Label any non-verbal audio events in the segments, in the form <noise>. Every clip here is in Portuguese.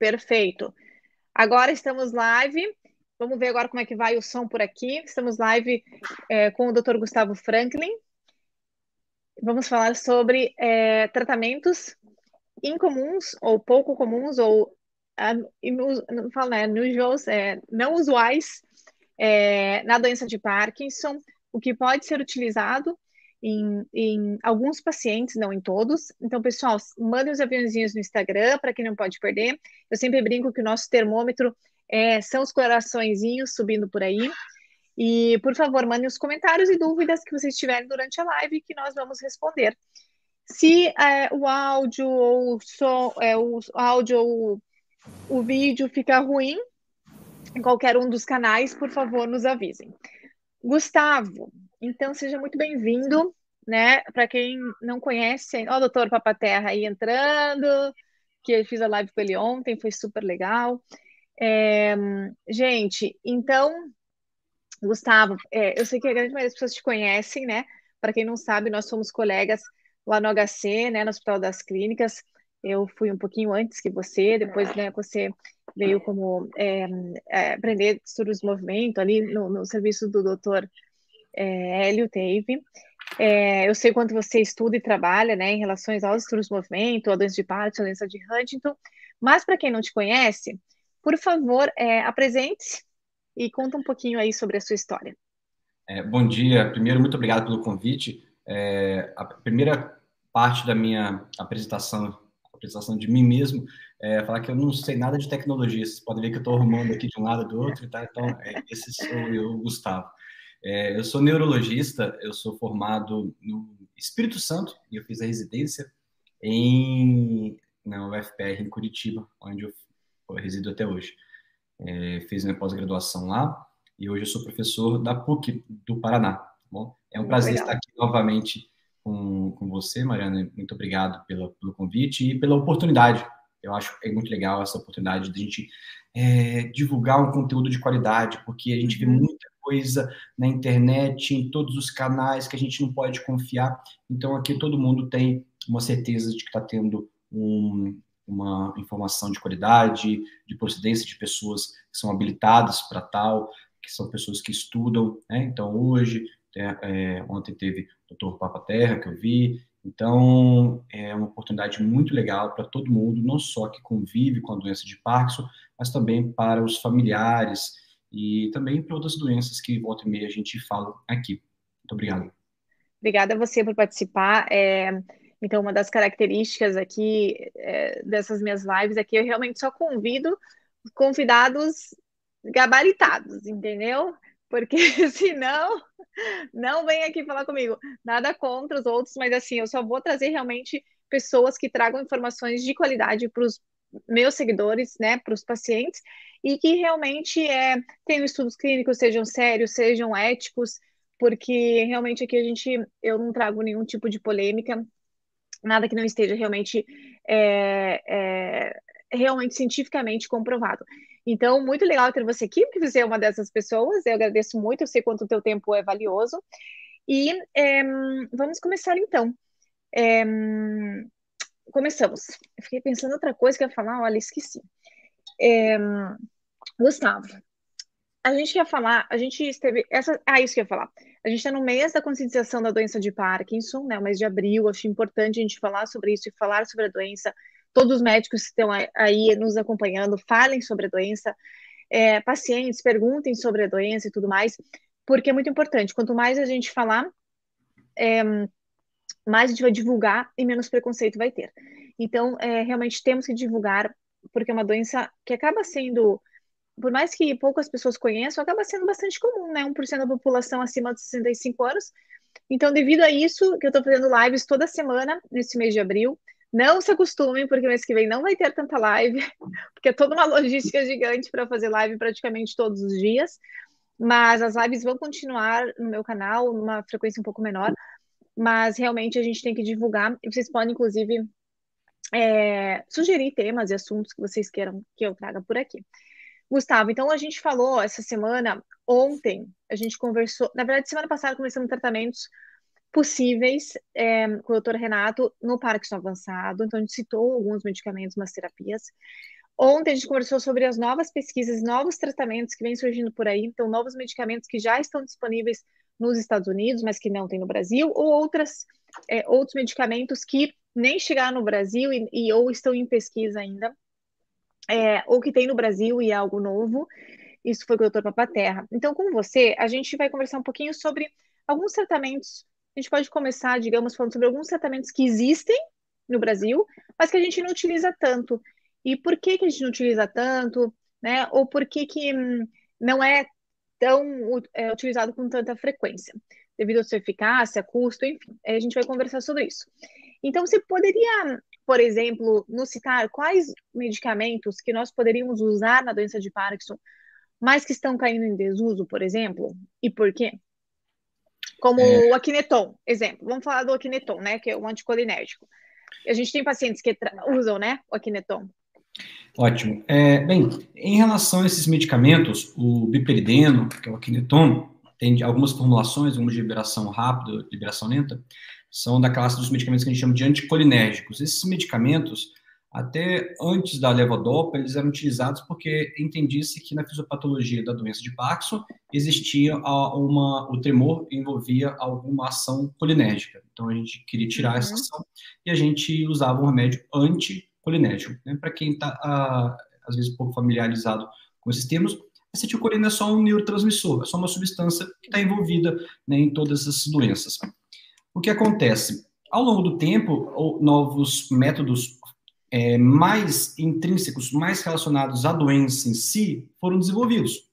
Perfeito. Agora estamos live. Vamos ver agora como é que vai o som por aqui. Estamos live é, com o Dr. Gustavo Franklin. Vamos falar sobre é, tratamentos incomuns ou pouco comuns ou não falo, né, é, não usuais é, na doença de Parkinson, o que pode ser utilizado em, em, alguns pacientes, não em todos. Então, pessoal, mandem os aviãozinhos no Instagram para quem não pode perder. Eu sempre brinco que o nosso termômetro é, são os coraçõezinhos subindo por aí. E, por favor, mandem os comentários e dúvidas que vocês tiverem durante a live que nós vamos responder. Se é, o áudio ou som, é, o áudio ou o vídeo ficar ruim em qualquer um dos canais, por favor, nos avisem. Gustavo, então seja muito bem-vindo, né? Para quem não conhece, ó, o doutor Papaterra aí entrando, que eu fiz a live com ele ontem, foi super legal. É, gente, então, Gustavo, é, eu sei que a grande maioria das pessoas te conhecem, né? Para quem não sabe, nós somos colegas lá no HC, né, no Hospital das Clínicas. Eu fui um pouquinho antes que você, depois, né, você veio como é, é, aprender estudos de movimento ali no, no serviço do doutor é, Hélio teve. É, eu sei quanto você estuda e trabalha né, em relação aos estudos de movimento, a doença de Parkinson, a doença de Huntington, mas para quem não te conhece, por favor, é, apresente-se e conta um pouquinho aí sobre a sua história. É, bom dia. Primeiro, muito obrigado pelo convite. É, a primeira parte da minha apresentação, apresentação de mim mesmo, é falar que eu não sei nada de tecnologia. Vocês podem ver que eu estou arrumando aqui de um lado do outro, tá? Então, é, esse sou eu, Gustavo. É, eu sou neurologista, eu sou formado no Espírito Santo e eu fiz a residência em, na UFPR em Curitiba, onde eu, eu resido até hoje. É, fiz minha pós-graduação lá e hoje eu sou professor da PUC do Paraná. Tá bom? É um prazer Legal. estar aqui novamente com, com você, Mariana. Muito obrigado pela, pelo convite e pela oportunidade. Eu acho que é muito legal essa oportunidade de a gente é, divulgar um conteúdo de qualidade, porque a gente vê uhum. muita coisa na internet, em todos os canais que a gente não pode confiar. Então, aqui todo mundo tem uma certeza de que está tendo um, uma informação de qualidade, de procedência de pessoas que são habilitadas para tal, que são pessoas que estudam. Né? Então, hoje, é, é, ontem teve o doutor Papa Terra, que eu vi. Então, é uma oportunidade muito legal para todo mundo, não só que convive com a doença de Parkinson, mas também para os familiares, e também para outras doenças que volta e meia a gente fala aqui. Muito obrigado. Obrigada a você por participar. É, então, uma das características aqui é, dessas minhas lives aqui, eu realmente só convido convidados gabaritados, entendeu? Porque <laughs> senão, não vem aqui falar comigo. Nada contra os outros, mas assim, eu só vou trazer realmente pessoas que tragam informações de qualidade para os meus seguidores, né, para os pacientes, e que realmente é, tenham estudos clínicos, sejam sérios, sejam éticos, porque realmente aqui a gente, eu não trago nenhum tipo de polêmica, nada que não esteja realmente, é, é, realmente cientificamente comprovado. Então, muito legal ter você aqui, porque você é uma dessas pessoas, eu agradeço muito, eu sei quanto o teu tempo é valioso, e é, vamos começar então. É, começamos. Eu fiquei pensando outra coisa que eu ia falar, olha, esqueci. É, Gustavo, a gente ia falar, a gente esteve. Essa, ah, isso que eu ia falar. A gente está no mês da conscientização da doença de Parkinson, né? O mês de abril. Acho importante a gente falar sobre isso e falar sobre a doença. Todos os médicos que estão aí nos acompanhando, falem sobre a doença. É, pacientes, perguntem sobre a doença e tudo mais, porque é muito importante. Quanto mais a gente falar, é, mais a gente vai divulgar e menos preconceito vai ter. Então, é, realmente temos que divulgar, porque é uma doença que acaba sendo, por mais que poucas pessoas conheçam, acaba sendo bastante comum, né? 1% da população acima de 65 anos. Então, devido a isso, que eu estou fazendo lives toda semana nesse mês de abril. Não se acostumem, porque mês que vem não vai ter tanta live, <laughs> porque é toda uma logística gigante para fazer live praticamente todos os dias. Mas as lives vão continuar no meu canal, numa frequência um pouco menor, mas realmente a gente tem que divulgar, e vocês podem, inclusive, é, sugerir temas e assuntos que vocês queiram que eu traga por aqui. Gustavo, então a gente falou essa semana, ontem, a gente conversou, na verdade, semana passada começamos tratamentos possíveis é, com o doutor Renato no Parkinson avançado, então a gente citou alguns medicamentos, umas terapias. Ontem a gente conversou sobre as novas pesquisas, novos tratamentos que vêm surgindo por aí, então novos medicamentos que já estão disponíveis nos Estados Unidos, mas que não tem no Brasil, ou outras, é, outros medicamentos que nem chegaram no Brasil e, e ou estão em pesquisa ainda, é, ou que tem no Brasil e é algo novo. Isso foi com o Dr. Papaterra. Então, com você, a gente vai conversar um pouquinho sobre alguns tratamentos. A gente pode começar, digamos, falando sobre alguns tratamentos que existem no Brasil, mas que a gente não utiliza tanto. E por que, que a gente não utiliza tanto, né? Ou por que, que hum, não é tão é, utilizado com tanta frequência, devido à sua eficácia, custo, enfim. A gente vai conversar sobre isso. Então, você poderia, por exemplo, nos citar quais medicamentos que nós poderíamos usar na doença de Parkinson, mas que estão caindo em desuso, por exemplo, e por quê? Como é... o Aquineton, exemplo. Vamos falar do Aquineton, né, que é o anticolinérgico. A gente tem pacientes que usam, né, o Aquineton. Ótimo. É, bem, em relação a esses medicamentos, o biperideno, que é o Aquineton, tem algumas formulações, algumas de liberação rápida, liberação lenta, são da classe dos medicamentos que a gente chama de anticolinérgicos. Esses medicamentos, até antes da levodopa, eles eram utilizados porque entendia-se que na fisiopatologia da doença de Parkinson existia uma, o tremor envolvia alguma ação colinérgica. Então a gente queria tirar uhum. essa ação e a gente usava um remédio anticolinérgico. Né? Para quem está, às vezes, um pouco familiarizado com esses termos, acetilcolina é só um neurotransmissor, é só uma substância que está envolvida né, em todas essas doenças. O que acontece? Ao longo do tempo, novos métodos é, mais intrínsecos, mais relacionados à doença em si, foram desenvolvidos.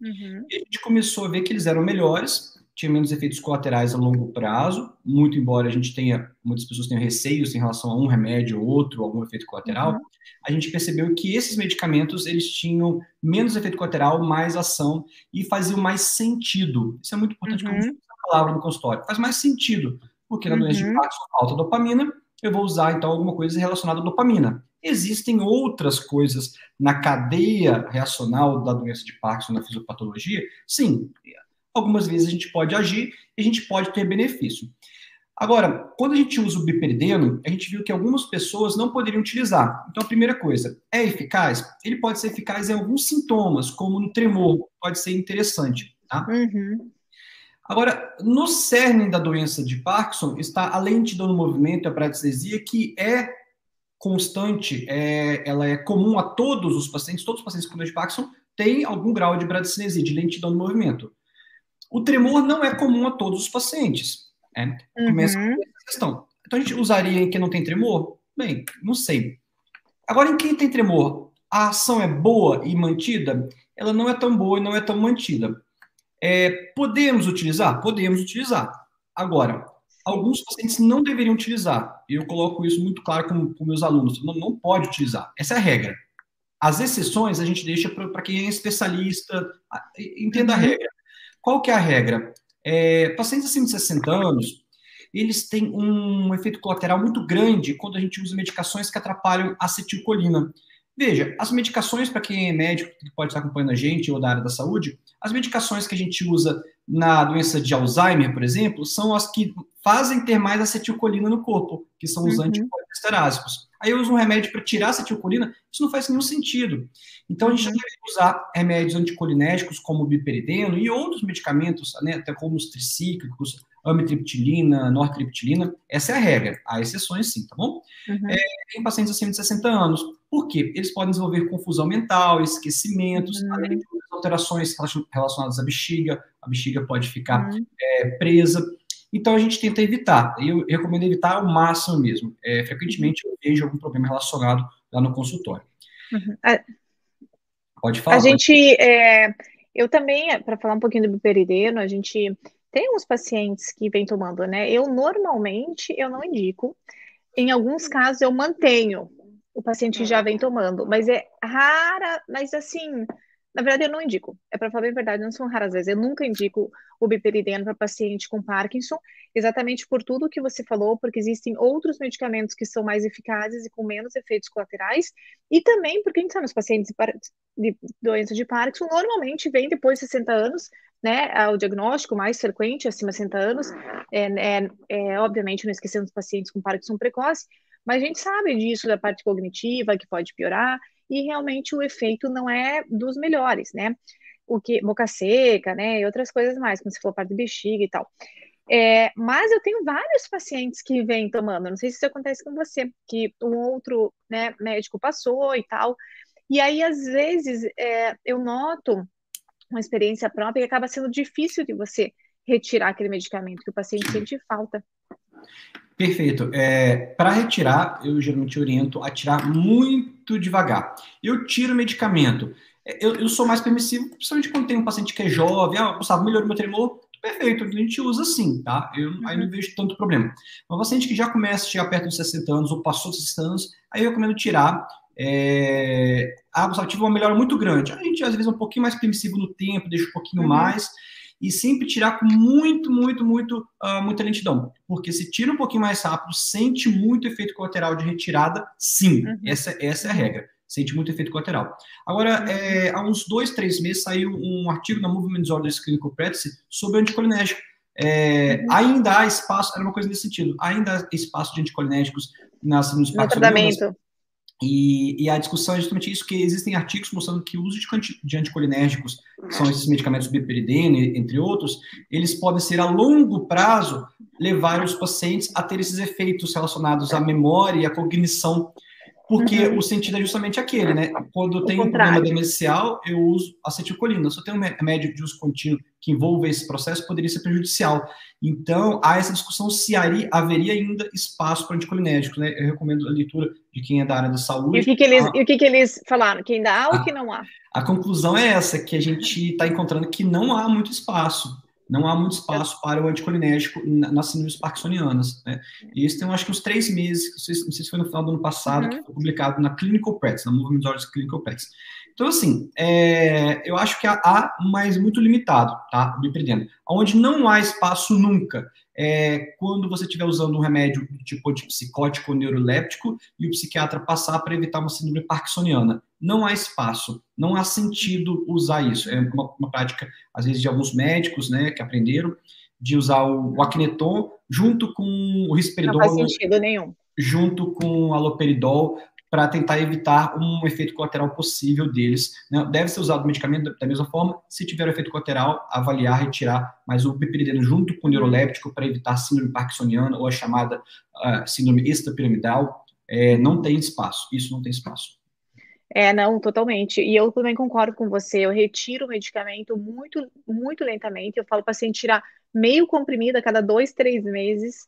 Uhum. E a gente começou a ver que eles eram melhores, tinham menos efeitos colaterais a longo prazo, muito embora a gente tenha, muitas pessoas tenham receios em relação a um remédio ou outro, algum efeito colateral, uhum. a gente percebeu que esses medicamentos, eles tinham menos efeito colateral, mais ação e faziam mais sentido. Isso é muito importante uhum. como palavra no consultório. Faz mais sentido, porque na doença de uhum. Parkinson falta dopamina, eu vou usar então alguma coisa relacionada à dopamina. Existem outras coisas na cadeia reacional da doença de Parkinson na fisiopatologia? Sim, algumas vezes a gente pode agir e a gente pode ter benefício. Agora, quando a gente usa o biperideno, a gente viu que algumas pessoas não poderiam utilizar. Então, a primeira coisa, é eficaz? Ele pode ser eficaz em alguns sintomas, como no tremor, pode ser interessante, tá? Uhum. Agora, no cerne da doença de Parkinson está a lentidão no movimento, a bradestesia, que é constante, é, ela é comum a todos os pacientes, todos os pacientes com doença de Parkinson têm algum grau de bradicinesia, de lentidão no movimento. O tremor não é comum a todos os pacientes. Né? Começa uhum. com essa questão. Então, a gente usaria em quem não tem tremor? Bem, não sei. Agora, em quem tem tremor, a ação é boa e mantida? Ela não é tão boa e não é tão mantida. É, podemos utilizar? Podemos utilizar. Agora, alguns pacientes não deveriam utilizar. Eu coloco isso muito claro com, com meus alunos. Não, não pode utilizar. Essa é a regra. As exceções a gente deixa para quem é especialista, entenda a uhum. regra. Qual que é a regra? É, pacientes acima de 60 anos, eles têm um efeito colateral muito grande quando a gente usa medicações que atrapalham a acetilcolina. Veja, as medicações, para quem é médico, que pode estar acompanhando a gente ou da área da saúde, as medicações que a gente usa na doença de Alzheimer, por exemplo, são as que fazem ter mais acetilcolina no corpo, que são os uhum. anticolesterásicos. Aí eu uso um remédio para tirar a acetilcolina, isso não faz nenhum sentido. Então a gente uhum. deve usar remédios anticolinérgicos como o biperideno e outros medicamentos, né, até como os tricíclicos, amitriptilina, nortriptilina, essa é a regra. Há exceções sim, tá bom? Uhum. É, em pacientes acima de 60 anos. Por quê? Eles podem desenvolver confusão mental, esquecimentos, uhum. além de alterações relacionadas à bexiga, a bexiga pode ficar uhum. é, presa. Então a gente tenta evitar. Eu recomendo evitar ao máximo mesmo. É, frequentemente eu vejo algum problema relacionado lá no consultório. Uhum. A, pode falar. A gente, é, eu também, para falar um pouquinho do biperideno, a gente tem uns pacientes que vêm tomando, né? Eu normalmente eu não indico. Em alguns casos eu mantenho o paciente que já vem tomando, mas é rara, mas assim, na verdade, eu não indico. É para falar a verdade, não são raras vezes. Eu nunca indico o biperideno para paciente com Parkinson, exatamente por tudo que você falou, porque existem outros medicamentos que são mais eficazes e com menos efeitos colaterais, e também porque a gente sabe, os pacientes de doença de Parkinson normalmente vêm depois de 60 anos, né? O diagnóstico mais frequente, acima de 60 anos, é, é, é obviamente não esquecendo os pacientes com Parkinson precoce, mas a gente sabe disso da parte cognitiva, que pode piorar, e realmente o efeito não é dos melhores, né? O que boca seca, né, e outras coisas mais, como se for parte de bexiga e tal. É, mas eu tenho vários pacientes que vêm tomando, não sei se isso acontece com você, que um outro né, médico passou e tal, e aí às vezes é, eu noto uma experiência própria que acaba sendo difícil de você retirar aquele medicamento, que o paciente sente falta. Perfeito. É, Para retirar, eu geralmente oriento a tirar muito devagar. Eu tiro o medicamento. É, eu, eu sou mais permissivo, principalmente quando tem um paciente que é jovem, ah, Gustavo, melhorou meu tremor, perfeito, a gente usa sim, tá? Eu uhum. aí não vejo tanto problema. Mas paciente que já começa a chegar perto dos 60 anos ou passou dos 60 anos, aí eu recomendo tirar. É... A água tive uma melhora muito grande. A gente às vezes é um pouquinho mais permissivo no tempo, deixa um pouquinho uhum. mais e sempre tirar com muito, muito, muito, uh, muita lentidão. Porque se tira um pouquinho mais rápido, sente muito efeito colateral de retirada, sim. Uhum. Essa, essa é a regra sente muito efeito colateral. Agora, é, há uns dois, três meses saiu um artigo na Movement Disorders Clinical Practice sobre anticolinérgico. É, uhum. Ainda há espaço, era uma coisa nesse sentido, ainda há espaço de anticolinérgicos nas, nos no tratamento. E, e, a discussão é justamente isso, que existem artigos mostrando que o uso de, de anticolinérgicos, que são esses medicamentos biperidene, entre outros, eles podem ser a longo prazo levar os pacientes a ter esses efeitos relacionados à memória e à cognição porque uhum. o sentido é justamente aquele, né? Quando tem um problema demencial, eu uso acetilcolina. Se eu tenho um remédio de uso contínuo que envolva esse processo, poderia ser prejudicial. Então, há essa discussão se haveria ainda espaço para anticolinérgicos, né? Eu recomendo a leitura de quem é da área da saúde. E o que, que eles, e o que, que eles falaram? Que ainda há ou que não há? A conclusão é essa, que a gente está encontrando que não há muito espaço não há muito espaço para o anticolinérgico nas síndromes parkinsonianas. Né? E isso tem, acho que, uns três meses, não sei, não sei se foi no final do ano passado, uhum. que foi publicado na Clinical Practice, na Movement Disorders Clinical Practice. Então, assim, é, eu acho que há, mas muito limitado, tá? Me perdendo. Onde não há espaço nunca é quando você estiver usando um remédio tipo antipsicótico ou neuroléptico e o psiquiatra passar para evitar uma síndrome parkinsoniana. Não há espaço, não há sentido usar isso. É uma, uma prática, às vezes, de alguns médicos, né, que aprenderam de usar o, o Acneton junto com o risperidol. Não faz sentido nenhum. Junto com o aloperidol para tentar evitar um efeito colateral possível deles. Né? Deve ser usado o medicamento da mesma forma, se tiver um efeito colateral, avaliar, retirar, mas o piperideno junto com o neuroléptico para evitar síndrome parkinsoniana ou a chamada uh, síndrome extrapiramidal, é, não tem espaço. Isso não tem espaço. É, não, totalmente. E eu também concordo com você. Eu retiro o medicamento muito, muito lentamente. Eu falo para o paciente tirar meio comprimido a cada dois, três meses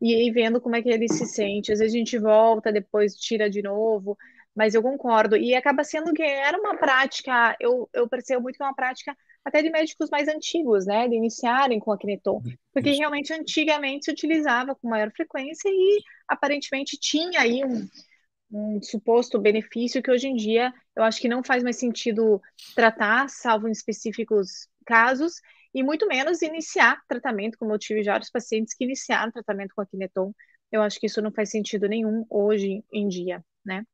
e aí vendo como é que ele se sente. Às vezes a gente volta, depois tira de novo, mas eu concordo. E acaba sendo que era uma prática, eu, eu percebo muito que é uma prática até de médicos mais antigos, né, de iniciarem com a Kineton, porque realmente antigamente se utilizava com maior frequência e aparentemente tinha aí um, um suposto benefício que hoje em dia eu acho que não faz mais sentido tratar, salvo em específicos casos, e muito menos iniciar tratamento, como eu tive já vários pacientes que iniciaram tratamento com a Kineton. Eu acho que isso não faz sentido nenhum hoje em dia, né?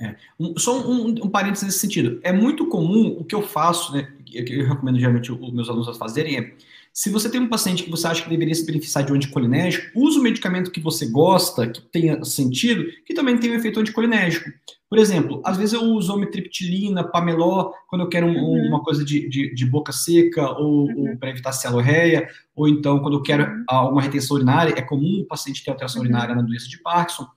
É. Um, só um, um, parênteses nesse sentido. É muito comum o que eu faço, né? Que eu recomendo geralmente os meus alunos a fazerem é se você tem um paciente que você acha que deveria se beneficiar de um anticolinérgico, use o medicamento que você gosta, que tenha sentido, que também tem um efeito anticolinérgico. Por exemplo, às vezes eu uso omitriptilina, pameló, quando eu quero um, uhum. uma coisa de, de, de, boca seca ou, uhum. ou para evitar celorreia, ou então quando eu quero uhum. uma retenção urinária, é comum o paciente ter alteração uhum. urinária na doença de Parkinson.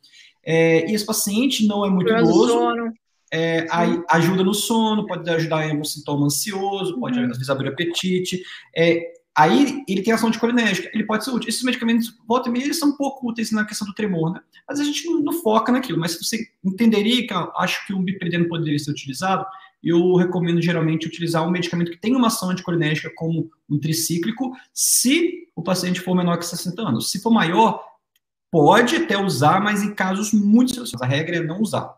É, e esse paciente não é muito idoso, é, ajuda no sono, pode ajudar em algum sintoma ansioso, pode uhum. às vezes abrir apetite. É, Aí ele tem ação anticolinérgica, ele pode ser útil. Esses medicamentos, volta e meia, eles são um pouco úteis na questão do tremor, né? Mas a gente não, não foca naquilo. Mas se você entenderia que acho que o bipredeno poderia ser utilizado, eu recomendo geralmente utilizar um medicamento que tem uma ação anticolinérgica como um tricíclico, se o paciente for menor que 60 anos. Se for maior, pode até usar, mas em casos muito selecionados. A regra é não usar.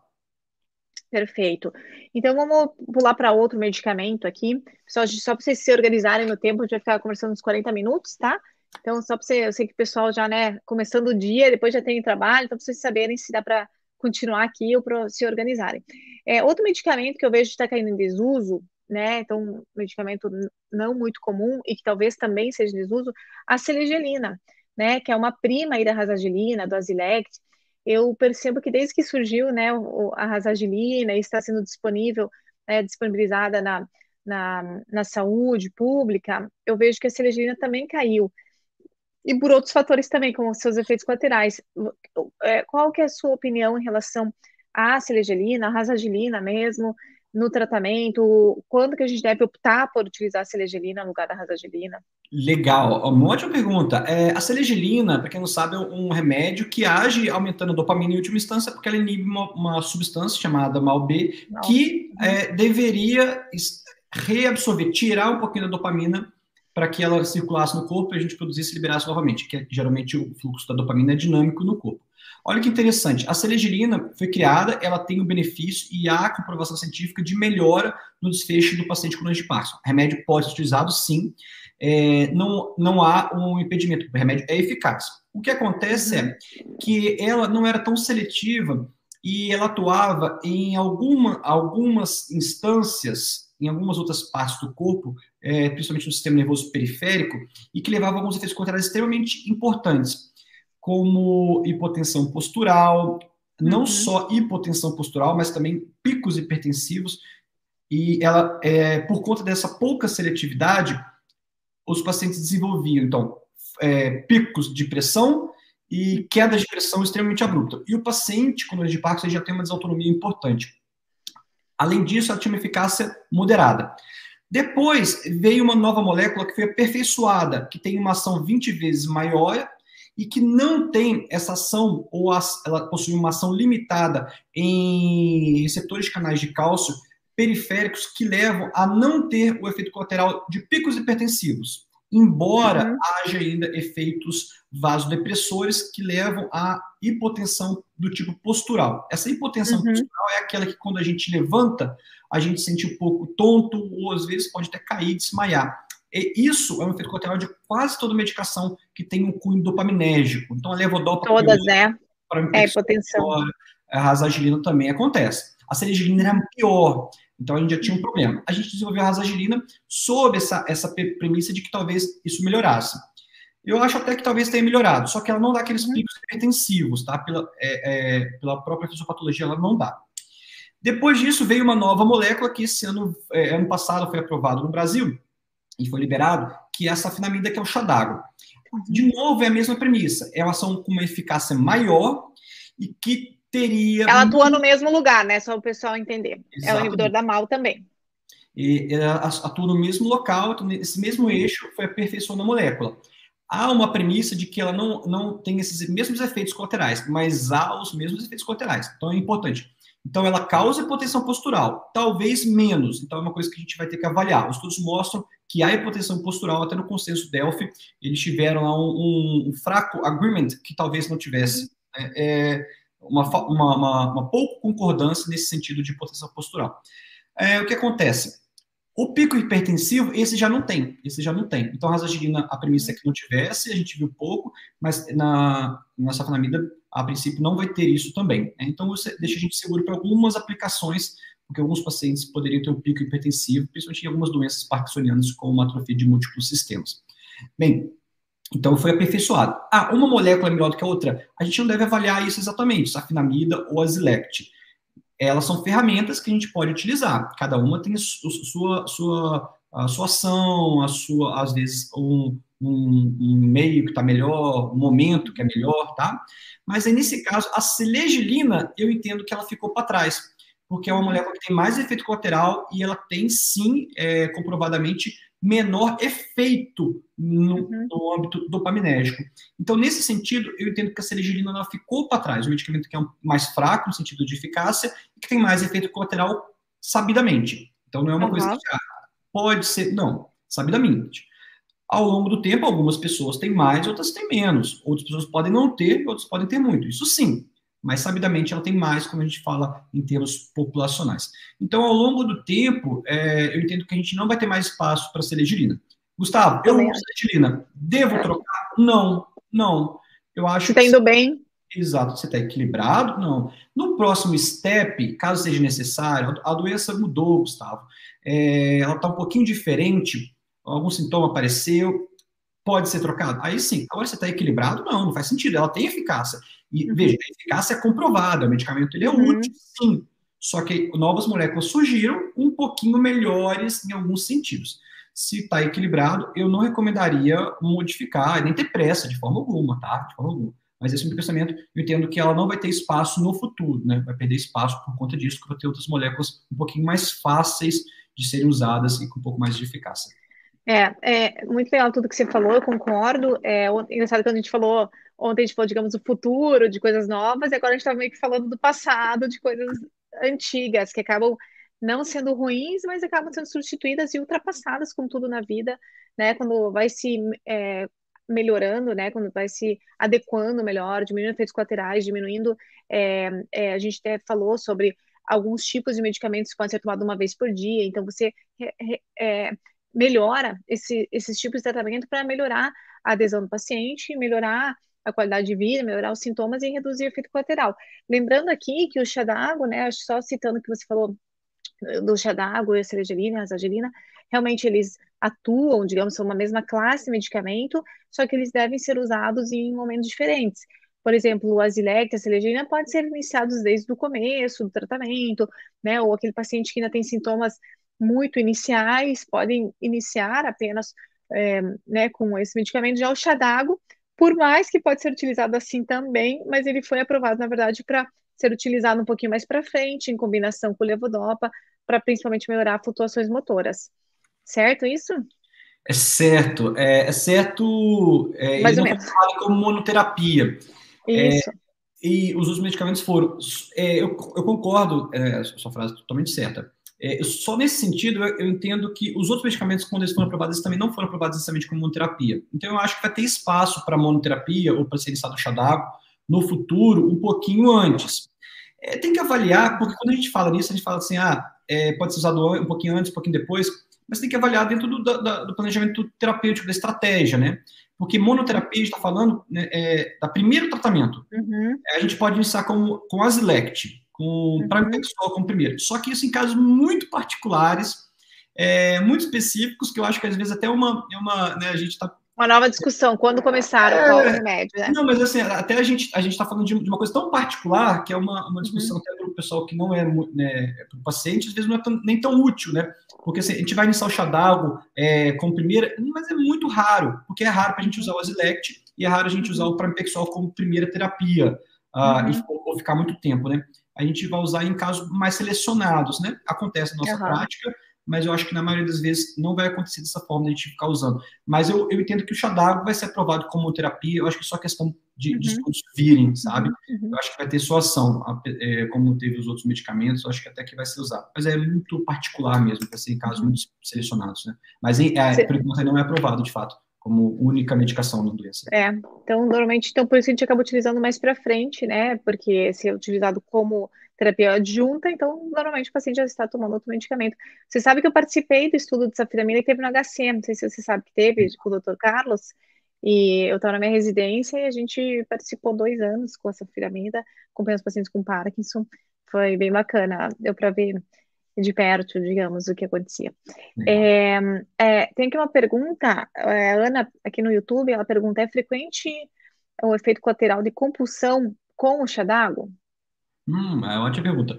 Perfeito. Então vamos pular para outro medicamento aqui. Só, para vocês se organizarem no tempo, a gente vai ficar conversando uns 40 minutos, tá? Então, só para você, eu sei que o pessoal já, né, começando o dia, depois já tem trabalho, então para vocês saberem se dá para continuar aqui ou para se organizarem. É, outro medicamento que eu vejo está caindo em desuso, né, então, medicamento não muito comum e que talvez também seja desuso, a selegelina, né, que é uma prima aí da razagilina, do Azilect, eu percebo que desde que surgiu, né, a rasagilina está sendo disponível, né, disponibilizada na, na, na saúde pública, eu vejo que a selegelina também caiu. E por outros fatores também, como seus efeitos colaterais. É, qual que é a sua opinião em relação à selegelina, à rasagilina mesmo, no tratamento? Quando que a gente deve optar por utilizar a selegelina no lugar da rasagilina? Legal, uma ótima pergunta. É, a selegelina, para quem não sabe, é um remédio que age aumentando a dopamina em última instância, porque ela inibe uma, uma substância chamada MAO-B, que é, deveria reabsorver, tirar um pouquinho da dopamina para que ela circulasse no corpo e a gente produzisse e liberasse novamente, que é, geralmente o fluxo da dopamina é dinâmico no corpo. Olha que interessante, a selegelina foi criada, ela tem o benefício e há comprovação científica de melhora no desfecho do paciente com doença de Parkinson. Remédio pode ser utilizado sim, é, não, não há um impedimento, o remédio é eficaz. O que acontece é que ela não era tão seletiva e ela atuava em alguma, algumas instâncias, em algumas outras partes do corpo, é, principalmente no sistema nervoso periférico, e que levava a alguns efeitos colaterais extremamente importantes como hipotensão postural, não uhum. só hipotensão postural, mas também picos hipertensivos. E ela, é, por conta dessa pouca seletividade, os pacientes desenvolviam, então, é, picos de pressão e queda de pressão extremamente abrupta. E o paciente com doença de Parkinson já tem uma desautonomia importante. Além disso, ela tinha uma eficácia moderada. Depois veio uma nova molécula que foi aperfeiçoada, que tem uma ação 20 vezes maior e que não tem essa ação, ou ela possui uma ação limitada em receptores de canais de cálcio periféricos que levam a não ter o efeito colateral de picos hipertensivos, embora uhum. haja ainda efeitos vasodepressores que levam à hipotensão do tipo postural. Essa hipotensão uhum. postural é aquela que quando a gente levanta, a gente sente um pouco tonto ou às vezes pode até cair, desmaiar. E isso é um efeito colateral de quase toda medicação que tem um cunho dopaminérgico. Então, a levodopa... Todas, né? É, hipotensão. A rasagilina também acontece. A serigilina era pior. Então, a gente já tinha um problema. A gente desenvolveu a rasagilina sob essa, essa premissa de que talvez isso melhorasse. Eu acho até que talvez tenha melhorado, só que ela não dá aqueles uhum. picos hipertensivos, tá? Pela, é, é, pela própria fisiopatologia, ela não dá. Depois disso, veio uma nova molécula que esse ano, é, ano passado, foi aprovado no Brasil, e foi liberado, que é essa afinamida que é o chá d'água. De novo, é a mesma premissa. É uma ação com uma eficácia maior e que teria... Ela atua no mesmo lugar, né? Só o pessoal entender. Exatamente. É o inibidor da MAL também. E ela atua no mesmo local, então, esse mesmo eixo foi aperfeiçoando a molécula. Há uma premissa de que ela não, não tem esses mesmos efeitos colaterais, mas há os mesmos efeitos colaterais. Então é importante. Então, ela causa hipotensão postural, talvez menos. Então, é uma coisa que a gente vai ter que avaliar. Os estudos mostram que há hipotensão postural, até no consenso Delphi, eles tiveram lá um, um, fraco agreement que talvez não tivesse. Né? É uma, uma, uma, uma pouco concordância nesse sentido de hipotensão postural. É, o que acontece? O pico hipertensivo, esse já não tem, esse já não tem. Então, a rasagirina, a premissa é que não tivesse, a gente viu pouco, mas na, na safenamida, a princípio, não vai ter isso também. Né? Então, você deixa a gente seguro para algumas aplicações, porque alguns pacientes poderiam ter um pico hipertensivo, principalmente em algumas doenças parkinsonianas, como atrofia de múltiplos sistemas. Bem, então foi aperfeiçoado. Ah, uma molécula é melhor do que a outra? A gente não deve avaliar isso exatamente, safenamida ou a elas são ferramentas que a gente pode utilizar. Cada uma tem sua, sua, a sua ação, a sua, às vezes, um, um, um meio que está melhor, um momento que é melhor, tá? Mas aí, nesse caso, a selegilina, eu entendo que ela ficou para trás, porque é uma molécula que tem mais efeito colateral e ela tem, sim, é, comprovadamente, menor efeito no, uhum. no âmbito dopaminérgico. Então, nesse sentido, eu entendo que a serigilina ela ficou para trás, um medicamento que é mais fraco no sentido de eficácia e que tem mais efeito colateral sabidamente. Então, não é uma uhum. coisa que ah, pode ser, não, sabidamente. Ao longo do tempo, algumas pessoas têm mais, outras têm menos. Outras pessoas podem não ter, outras podem ter muito. Isso sim mas sabidamente ela tem mais, como a gente fala em termos populacionais. Então, ao longo do tempo, é, eu entendo que a gente não vai ter mais espaço para selegelina. Gustavo, eu uso selegelina. Devo trocar? Não, não. Eu acho Está indo bem? Exato, você está equilibrado? Não. No próximo step, caso seja necessário, a doença mudou, Gustavo. É, ela está um pouquinho diferente, algum sintoma apareceu, pode ser trocado? Aí sim. Agora você está equilibrado? Não, não faz sentido. Ela tem eficácia. E, uhum. veja, a eficácia é comprovada, o medicamento ele é uhum. útil, sim. Só que novas moléculas surgiram um pouquinho melhores em alguns sentidos. Se está equilibrado, eu não recomendaria modificar, nem ter pressa de forma alguma, tá? De forma alguma. Mas esse é um pensamento, eu entendo que ela não vai ter espaço no futuro, né? Vai perder espaço por conta disso, que vai ter outras moléculas um pouquinho mais fáceis de serem usadas e com um pouco mais de eficácia. É, é muito legal tudo que você falou, eu concordo. É engraçado quando a gente falou, ontem a gente falou, digamos, do futuro, de coisas novas, e agora a gente está meio que falando do passado, de coisas antigas, que acabam não sendo ruins, mas acabam sendo substituídas e ultrapassadas com tudo na vida, né? Quando vai se é, melhorando, né? Quando vai se adequando melhor, diminuindo efeitos colaterais, diminuindo. É, é, a gente até falou sobre alguns tipos de medicamentos podem ser tomados uma vez por dia, então você é, melhora esse, esses tipos de tratamento para melhorar a adesão do paciente, melhorar a qualidade de vida, melhorar os sintomas e reduzir o efeito colateral. Lembrando aqui que o chá d'água, né, só citando o que você falou do chá d'água, a ceregerina, a azagerina, realmente eles atuam, digamos, são uma mesma classe de medicamento, só que eles devem ser usados em momentos diferentes. Por exemplo, o Azilect, a ceregerina, pode ser iniciados desde o começo do tratamento, né, ou aquele paciente que ainda tem sintomas muito iniciais, podem iniciar apenas é, né, com esse medicamento. Já o d'água, por mais que pode ser utilizado assim também, mas ele foi aprovado, na verdade, para ser utilizado um pouquinho mais para frente, em combinação com o levodopa, para principalmente melhorar flutuações motoras. Certo isso? É certo, é, é certo. É, mais ou menos. como monoterapia. Isso. É, e os outros medicamentos foram. É, eu, eu, concordo, é, sua frase é totalmente certa. É, só nesse sentido, eu, eu, entendo que os outros medicamentos, quando eles foram aprovados, eles também não foram aprovados necessariamente como monoterapia. Então, eu acho que vai ter espaço para monoterapia ou para ser iniciado chá d'água no futuro, um pouquinho antes. É, tem que avaliar, porque quando a gente fala nisso, a gente fala assim, ah, é, pode ser usado um pouquinho antes, um pouquinho depois, mas tem que avaliar dentro do, da, do planejamento terapêutico, da estratégia, né? Porque monoterapia, a gente está falando né, é, da primeiro tratamento. Uhum. A gente pode iniciar com, com Azilect, com uhum. como primeiro. Só que isso em casos muito particulares, é, muito específicos, que eu acho que às vezes até uma, é uma né, a gente está uma nova discussão, quando começaram é, o remédio, né? Não, mas assim, até a gente a está falando de, de, uma coisa tão particular, que é uma, uma discussão uhum. até o pessoal que não é, né, para o paciente, às vezes não é tão, nem tão útil, né? Porque assim, a gente vai iniciar o Xadago é, como primeira, mas é muito raro, porque é raro para a gente usar o Azilect e é raro a gente usar o Pramipexol como primeira terapia, uh, uhum. e, ou ficar muito tempo, né? a gente vai usar em casos mais selecionados, né? Acontece na nossa uhum. prática, mas eu acho que na maioria das vezes não vai acontecer dessa forma de a gente ficar usando. Mas eu, eu entendo que o chá d'água vai ser aprovado como terapia, eu acho que é só questão de, uhum. de estudos virem, sabe? Uhum. Eu acho que vai ter sua ação, é, como teve os outros medicamentos, eu acho que até que vai ser usado. Mas é muito particular mesmo, vai ser em casos uhum. muito selecionados, né? Mas é, por enquanto não é aprovado, de fato como única medicação na doença. É, então normalmente, então por isso a gente acaba utilizando mais para frente, né? Porque se é utilizado como terapia adjunta, então normalmente o paciente já está tomando outro medicamento. Você sabe que eu participei do estudo de saframina que teve no HC, não sei se você sabe que teve, com o Dr. Carlos, e eu estava na minha residência e a gente participou dois anos com a saframina, acompanhando os pacientes com Parkinson, foi bem bacana, deu para ver de perto, digamos, o que acontecia. É, é, tem aqui uma pergunta, é, a Ana, aqui no YouTube, ela pergunta, é frequente o efeito colateral de compulsão com o chá d'água? Hum, é uma ótima pergunta.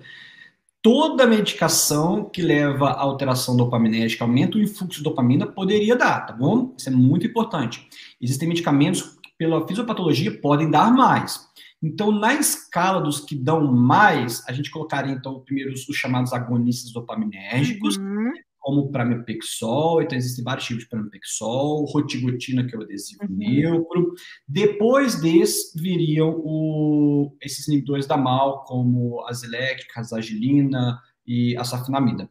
Toda medicação que leva à alteração dopaminérgica, aumenta o influxo de dopamina, poderia dar, tá bom? Isso é muito importante. Existem medicamentos que, pela fisiopatologia, podem dar mais. Então, na escala dos que dão mais, a gente colocaria, então, primeiro os chamados agonistas dopaminérgicos, uhum. Como o pramipexol, então existem vários tipos de pramipexol, rotigotina, que é o adesivo uhum. neutro. Depois desse, viriam o, esses inibidores da MAL, como a Zilec, a Zagilina e a safenamida.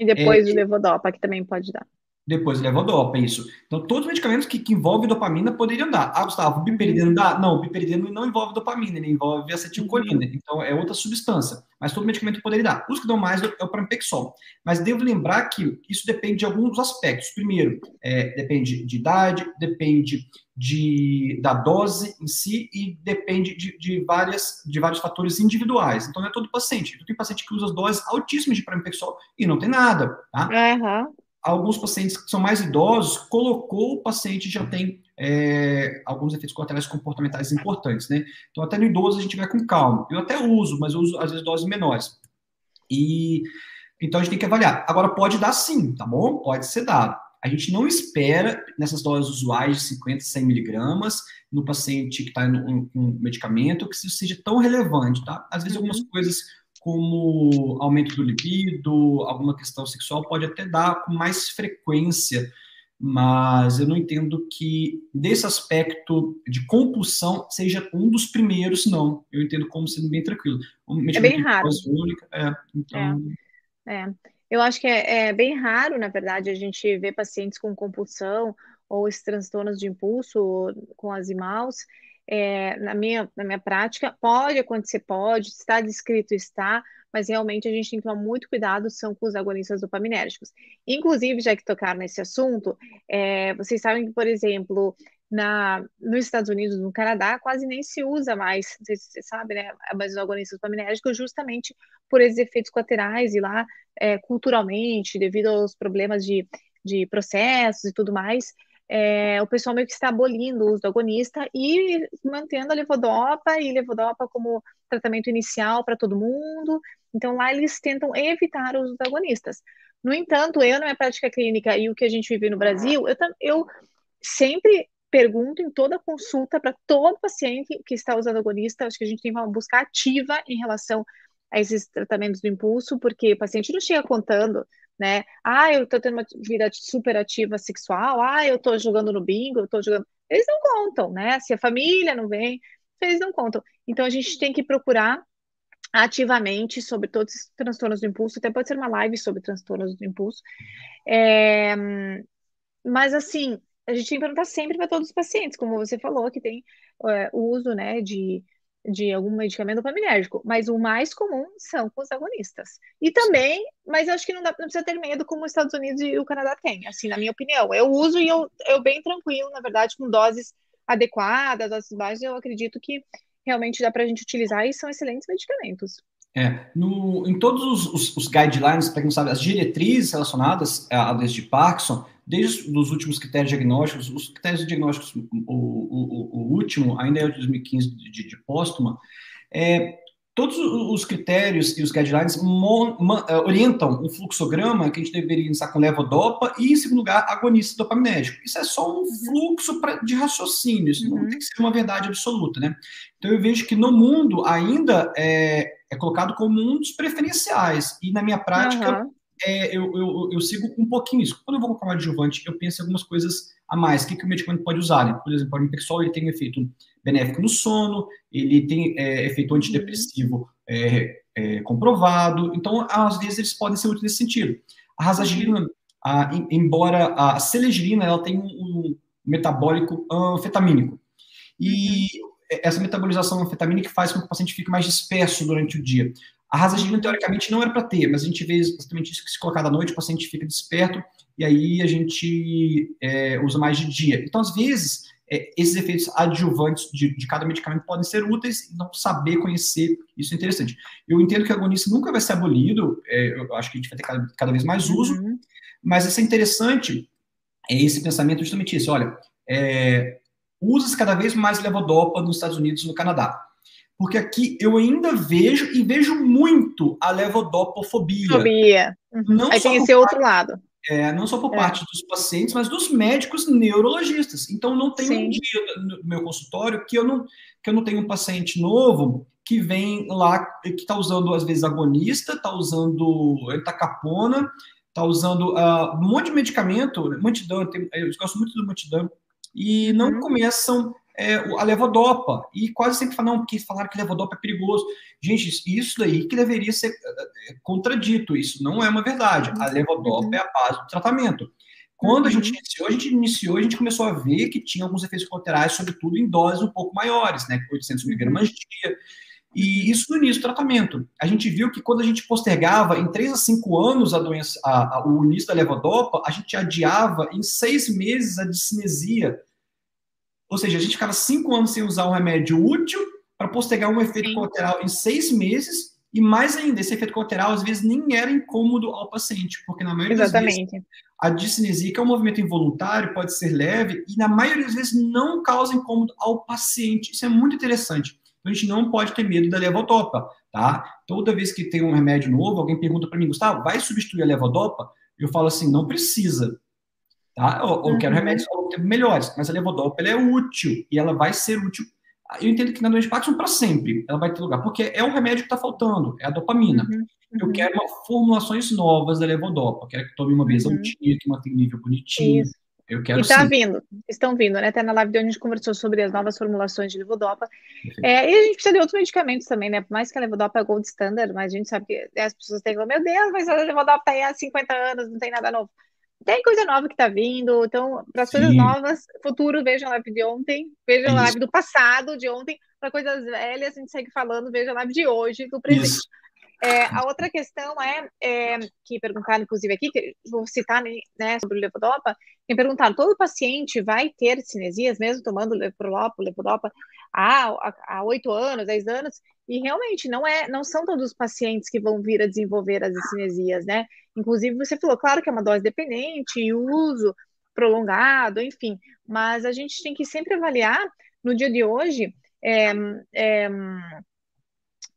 E depois é, o levodopa, que também pode dar depois levodopa, isso. Então, todos os medicamentos que, que envolvem dopamina poderiam dar. Ah, Gustavo, o biperideno dá? Não, o biperideno não envolve dopamina, ele envolve acetilcolina. Uhum. Então, é outra substância. Mas todo medicamento poderia dar. Os que dão mais é o pramipexol. Mas devo lembrar que isso depende de alguns aspectos. Primeiro, é, depende de idade, depende de, da dose em si e depende de, de, várias, de vários fatores individuais. Então, não é todo paciente. Então, tem paciente que usa doses altíssimas de pramipexol e não tem nada, tá? Uhum alguns pacientes que são mais idosos, colocou o paciente já tem é, alguns efeitos colaterais comportamentais importantes, né? Então, até no idoso a gente vai com calma. Eu até uso, mas eu uso, às vezes, doses menores. E então a gente tem que avaliar. Agora, pode dar sim, tá bom? Pode ser dado. A gente não espera nessas doses usuais de 50, 100 miligramas no paciente que está com um medicamento que isso seja tão relevante, tá? Às vezes, algumas uhum. coisas como aumento do libido, alguma questão sexual, pode até dar com mais frequência, mas eu não entendo que desse aspecto de compulsão seja um dos primeiros, não. Eu entendo como sendo bem tranquilo. Um é bem raro. Única, é, então... É, é. Eu acho que é, é, bem raro, na verdade, a gente ver pacientes com compulsão ou esses transtornos de impulso com as imaus, é, na, minha, na minha prática, pode acontecer, pode, está descrito, está, mas realmente a gente tem que tomar muito cuidado, são com os agonistas dopaminérgicos. Inclusive, já que tocaram nesse assunto, é, vocês sabem que, por exemplo, na, nos Estados Unidos, no Canadá, quase nem se usa mais, não sei se você sabe, né, mas os agonistas dopaminérgicos justamente por esses efeitos colaterais e lá, é, culturalmente, devido aos problemas de, de processos e tudo mais, é, o pessoal meio que está abolindo o uso do agonista e mantendo a levodopa e levodopa como tratamento inicial para todo mundo. Então, lá eles tentam evitar o uso agonistas. No entanto, eu, na minha prática clínica e o que a gente vive no Brasil, eu, eu sempre pergunto em toda consulta para todo paciente que está usando agonista, acho que a gente tem uma busca ativa em relação a esses tratamentos do impulso, porque o paciente não chega contando né? Ah, eu tô tendo uma vida super ativa sexual, ah, eu tô jogando no bingo, eu tô jogando. Eles não contam, né? Se a família não vem, eles não contam. Então a gente tem que procurar ativamente sobre todos os transtornos do impulso, até pode ser uma live sobre transtornos do impulso. É... Mas assim, a gente tem que perguntar sempre para todos os pacientes, como você falou, que tem é, o uso né, de de algum medicamento dopaminérgico, mas o mais comum são com os agonistas. E também, mas eu acho que não, dá, não precisa ter medo como os Estados Unidos e o Canadá têm, assim, na minha opinião. Eu uso e eu, eu bem tranquilo, na verdade, com doses adequadas, doses baixas, eu acredito que realmente dá para a gente utilizar e são excelentes medicamentos. É, no, em todos os, os, os guidelines, para quem não sabe, as diretrizes relacionadas à doença de Parkinson, desde os últimos critérios diagnósticos, os critérios diagnósticos, o, o, o último ainda é o de 2015 de, de póstuma, é, todos os critérios e os guidelines é, orientam um fluxograma que a gente deveria iniciar com levodopa e, em segundo lugar, agonista dopaminérgico. Isso é só um uhum. fluxo de raciocínio, isso uhum. não tem que ser uma verdade absoluta, né? Então, eu vejo que no mundo ainda é, é colocado como um dos preferenciais, e na minha prática... Uhum é, eu, eu, eu, sigo um pouquinho isso. Quando eu vou colocar um adjuvante, eu penso em algumas coisas a mais. O que, que o medicamento pode usar? Né? Por exemplo, o Aripexol ele tem um efeito benéfico no sono, ele tem é, efeito antidepressivo é, é, comprovado. Então, às vezes, eles podem ser úteis nesse sentido. A rasagiline, a, embora a celegirina ela tem um, um metabólico anfetamínico. E uhum. essa metabolização anfetamínica faz com que o paciente fique mais disperso durante o dia. A rasagina, teoricamente, não era para ter, mas a gente vê exatamente isso que se colocar à noite, o paciente fica desperto, e aí a gente é, usa mais de dia. Então, às vezes, é, esses efeitos adjuvantes de, de, cada medicamento podem ser úteis, então saber conhecer isso é interessante. Eu entendo que a agonista nunca vai ser abolido, é, eu acho que a gente vai ter cada, cada vez mais uso, uhum. mas isso é interessante, é esse pensamento justamente isso, olha, é, usa-se cada vez mais levodopa nos Estados Unidos e no Canadá porque aqui eu ainda vejo e vejo muito a levodopofobia. Fobia. Uhum. Não Aí tem esse parte, outro lado. É, não só por é. parte dos pacientes, mas dos médicos neurologistas. Então, não tem Sim. um dia no meu consultório que eu não, que eu não tenho um paciente novo que vem lá, que está usando, às vezes, agonista, está usando etacapona, está usando uh, um monte de medicamento, multidão, eu gosto muito do multidão, e não uhum. começam é, a levodopa. E quase sempre falam, não, porque falaram que levodopa é perigoso. Gente, isso daí que deveria ser é, é, contradito. Isso não é uma verdade. A levodopa uhum. é a base do tratamento. Quando a gente uhum. iniciou, a gente iniciou, a gente começou a ver que tinha alguns efeitos colaterais, sobretudo em doses um pouco maiores, né? 800 miligramas de dia. E isso no início do tratamento. A gente viu que quando a gente postergava em 3 a 5 anos a doença, a, a, o início da levodopa, a gente adiava em 6 meses a discinesia ou seja, a gente ficava cinco anos sem usar um remédio útil para postergar um efeito Sim. colateral em seis meses E mais ainda, esse efeito colateral às vezes nem era incômodo ao paciente, porque na maioria Exatamente. das vezes a discinesia, que é um movimento involuntário, pode ser leve e na maioria das vezes não causa incômodo ao paciente. Isso é muito interessante. Então, a gente não pode ter medo da levodopa, tá? Toda vez que tem um remédio novo, alguém pergunta para mim, Gustavo, vai substituir a levodopa? Eu falo assim, não precisa. Tá? Eu, eu uhum. quero remédios melhores, mas a levodopa ela é útil e ela vai ser útil. Eu entendo que na doença de Parkinson para sempre ela vai ter lugar, porque é o remédio que está faltando, é a dopamina. Uhum. Eu uhum. quero uma, formulações novas da levodopa, eu quero que tome uma vez ao uhum. dia, que mantenha um nível bonitinho. Isso. Eu quero e está vindo, estão vindo, né? Até na live de onde a gente conversou sobre as novas formulações de levodopa. É, e a gente precisa de outros medicamentos também, né? Por mais que a levodopa é gold standard, mas a gente sabe que as pessoas têm que meu Deus, mas a levodopa está aí há 50 anos, não tem nada novo. Tem coisa nova que está vindo, então, para as coisas novas, futuro, vejam a live de ontem, vejam a live do passado, de ontem, para coisas velhas, a gente segue falando, veja a live de hoje, do presente. É, a outra questão é, é, que perguntaram, inclusive, aqui, que vou citar né, sobre o levodopa, me perguntaram, todo paciente vai ter cinesias, mesmo tomando levodopa, levodopa há oito anos, dez anos? E realmente, não, é, não são todos os pacientes que vão vir a desenvolver as cinesias, né? Inclusive, você falou, claro que é uma dose dependente e uso prolongado, enfim, mas a gente tem que sempre avaliar, no dia de hoje, é, é,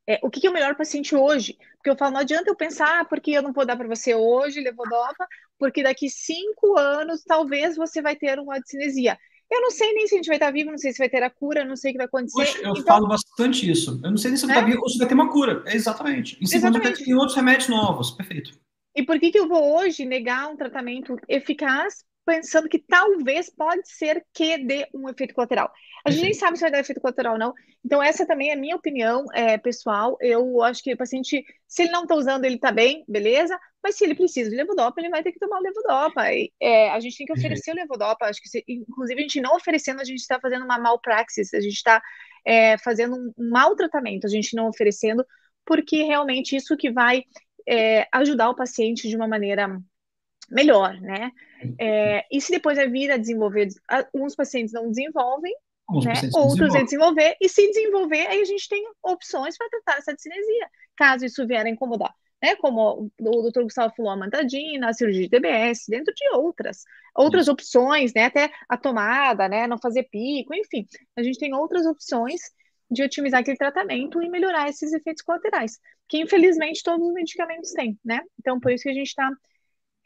é, o que, que, é o melhor paciente hoje. Porque eu falo, não adianta eu pensar, ah, porque eu não vou dar para você hoje, levodopa, porque daqui cinco anos talvez você vai ter uma cinesia. Eu não sei nem se a gente vai estar vivo, não sei se vai ter a cura, não sei o que vai acontecer. Poxa, eu então, falo bastante isso. Eu não sei nem se vai né? estar vivo ou se vai ter uma cura. É exatamente. Em segundo, tem outros remédios novos. Perfeito. E por que, que eu vou hoje negar um tratamento eficaz pensando que talvez pode ser que dê um efeito colateral. A gente nem sabe se vai dar efeito colateral ou não. Então, essa também é a minha opinião é, pessoal. Eu acho que o paciente, se ele não está usando, ele está bem, beleza. Mas se ele precisa de levodopa, ele vai ter que tomar o levodopa. E, é, a gente tem que oferecer o levodopa. Acho que, se, inclusive, a gente não oferecendo, a gente está fazendo uma malpraxis. A gente está é, fazendo um, um maltratamento. A gente não oferecendo, porque realmente isso que vai é, ajudar o paciente de uma maneira melhor, né? É, e se depois vai vir a desenvolver, alguns pacientes não desenvolvem, né? outros a desenvolver, e se desenvolver, aí a gente tem opções para tratar essa discinesia, caso isso vier a incomodar. Né, como o doutor Gustavo falou, a mantadina, a cirurgia de DBS, dentro de outras, outras Isso. opções, né, até a tomada, né, não fazer pico, enfim, a gente tem outras opções de otimizar aquele tratamento e melhorar esses efeitos colaterais, que infelizmente todos os medicamentos têm, né, então por isso que a gente está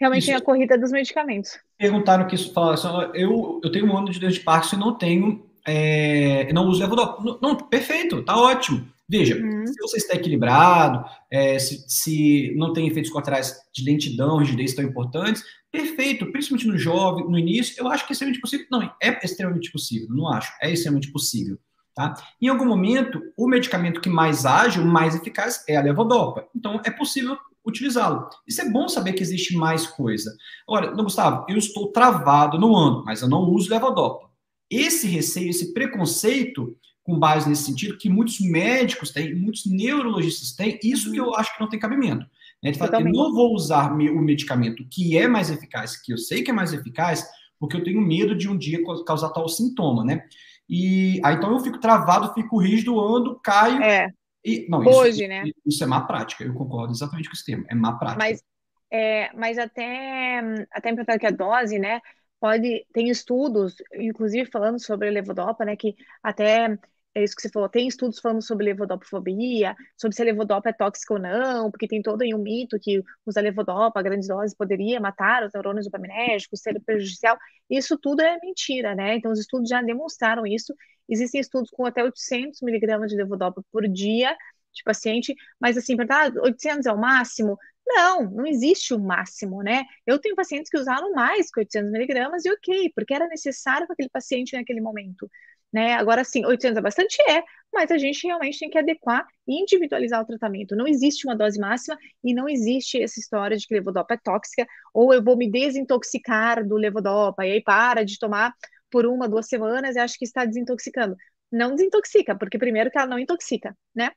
realmente isso, a corrida dos medicamentos. Perguntaram que isso fala, assim, eu, eu tenho um ano de doença de Parkinson e não tenho, é, não uso levodopa. Não, não, perfeito, tá ótimo. Veja, uhum. se você está equilibrado, é, se, se, não tem efeitos colaterais de lentidão, rigidez tão importantes, perfeito, principalmente no jovem, no início, eu acho que é extremamente possível. Não, é extremamente possível, não acho, é extremamente possível. Tá? Em algum momento, o medicamento que mais ágil, mais eficaz é a levodopa. Então, é possível utilizá-lo. Isso é bom saber que existe mais coisa. Olha, Gustavo, eu estou travado no ano, mas eu não uso levodopa. Esse receio, esse preconceito, com base nesse sentido, que muitos médicos têm, muitos neurologistas têm, isso que eu acho que não tem cabimento. Né? Fala, eu não vou usar o medicamento que é mais eficaz, que eu sei que é mais eficaz, porque eu tenho medo de um dia causar tal sintoma, né? E aí então eu fico travado, fico rígido, ando, caio, é. E, não, Hoje, isso, né? Isso é má prática, eu concordo exatamente com esse termo, é má prática. Mas, é, mas até, até importante que a dose, né, pode, tem estudos, inclusive falando sobre a levodopa, né, que até é isso que você falou, tem estudos falando sobre levodopofobia, sobre se a levodopa é tóxica ou não, porque tem todo aí um mito que usar levodopa a grandes doses poderia matar os neurônios dopaminérgicos, ser prejudicial. Isso tudo é mentira, né? Então, os estudos já demonstraram isso. Existem estudos com até 800 miligramas de levodopa por dia de paciente, mas assim, ah, 800 é o máximo? Não, não existe o máximo, né? Eu tenho pacientes que usaram mais que 800 miligramas e ok, porque era necessário para aquele paciente naquele momento. Né? Agora, sim, 800 é bastante, é, mas a gente realmente tem que adequar e individualizar o tratamento. Não existe uma dose máxima e não existe essa história de que levodopa é tóxica ou eu vou me desintoxicar do levodopa e aí para de tomar por uma, duas semanas e acho que está desintoxicando. Não desintoxica, porque primeiro que ela não intoxica, né?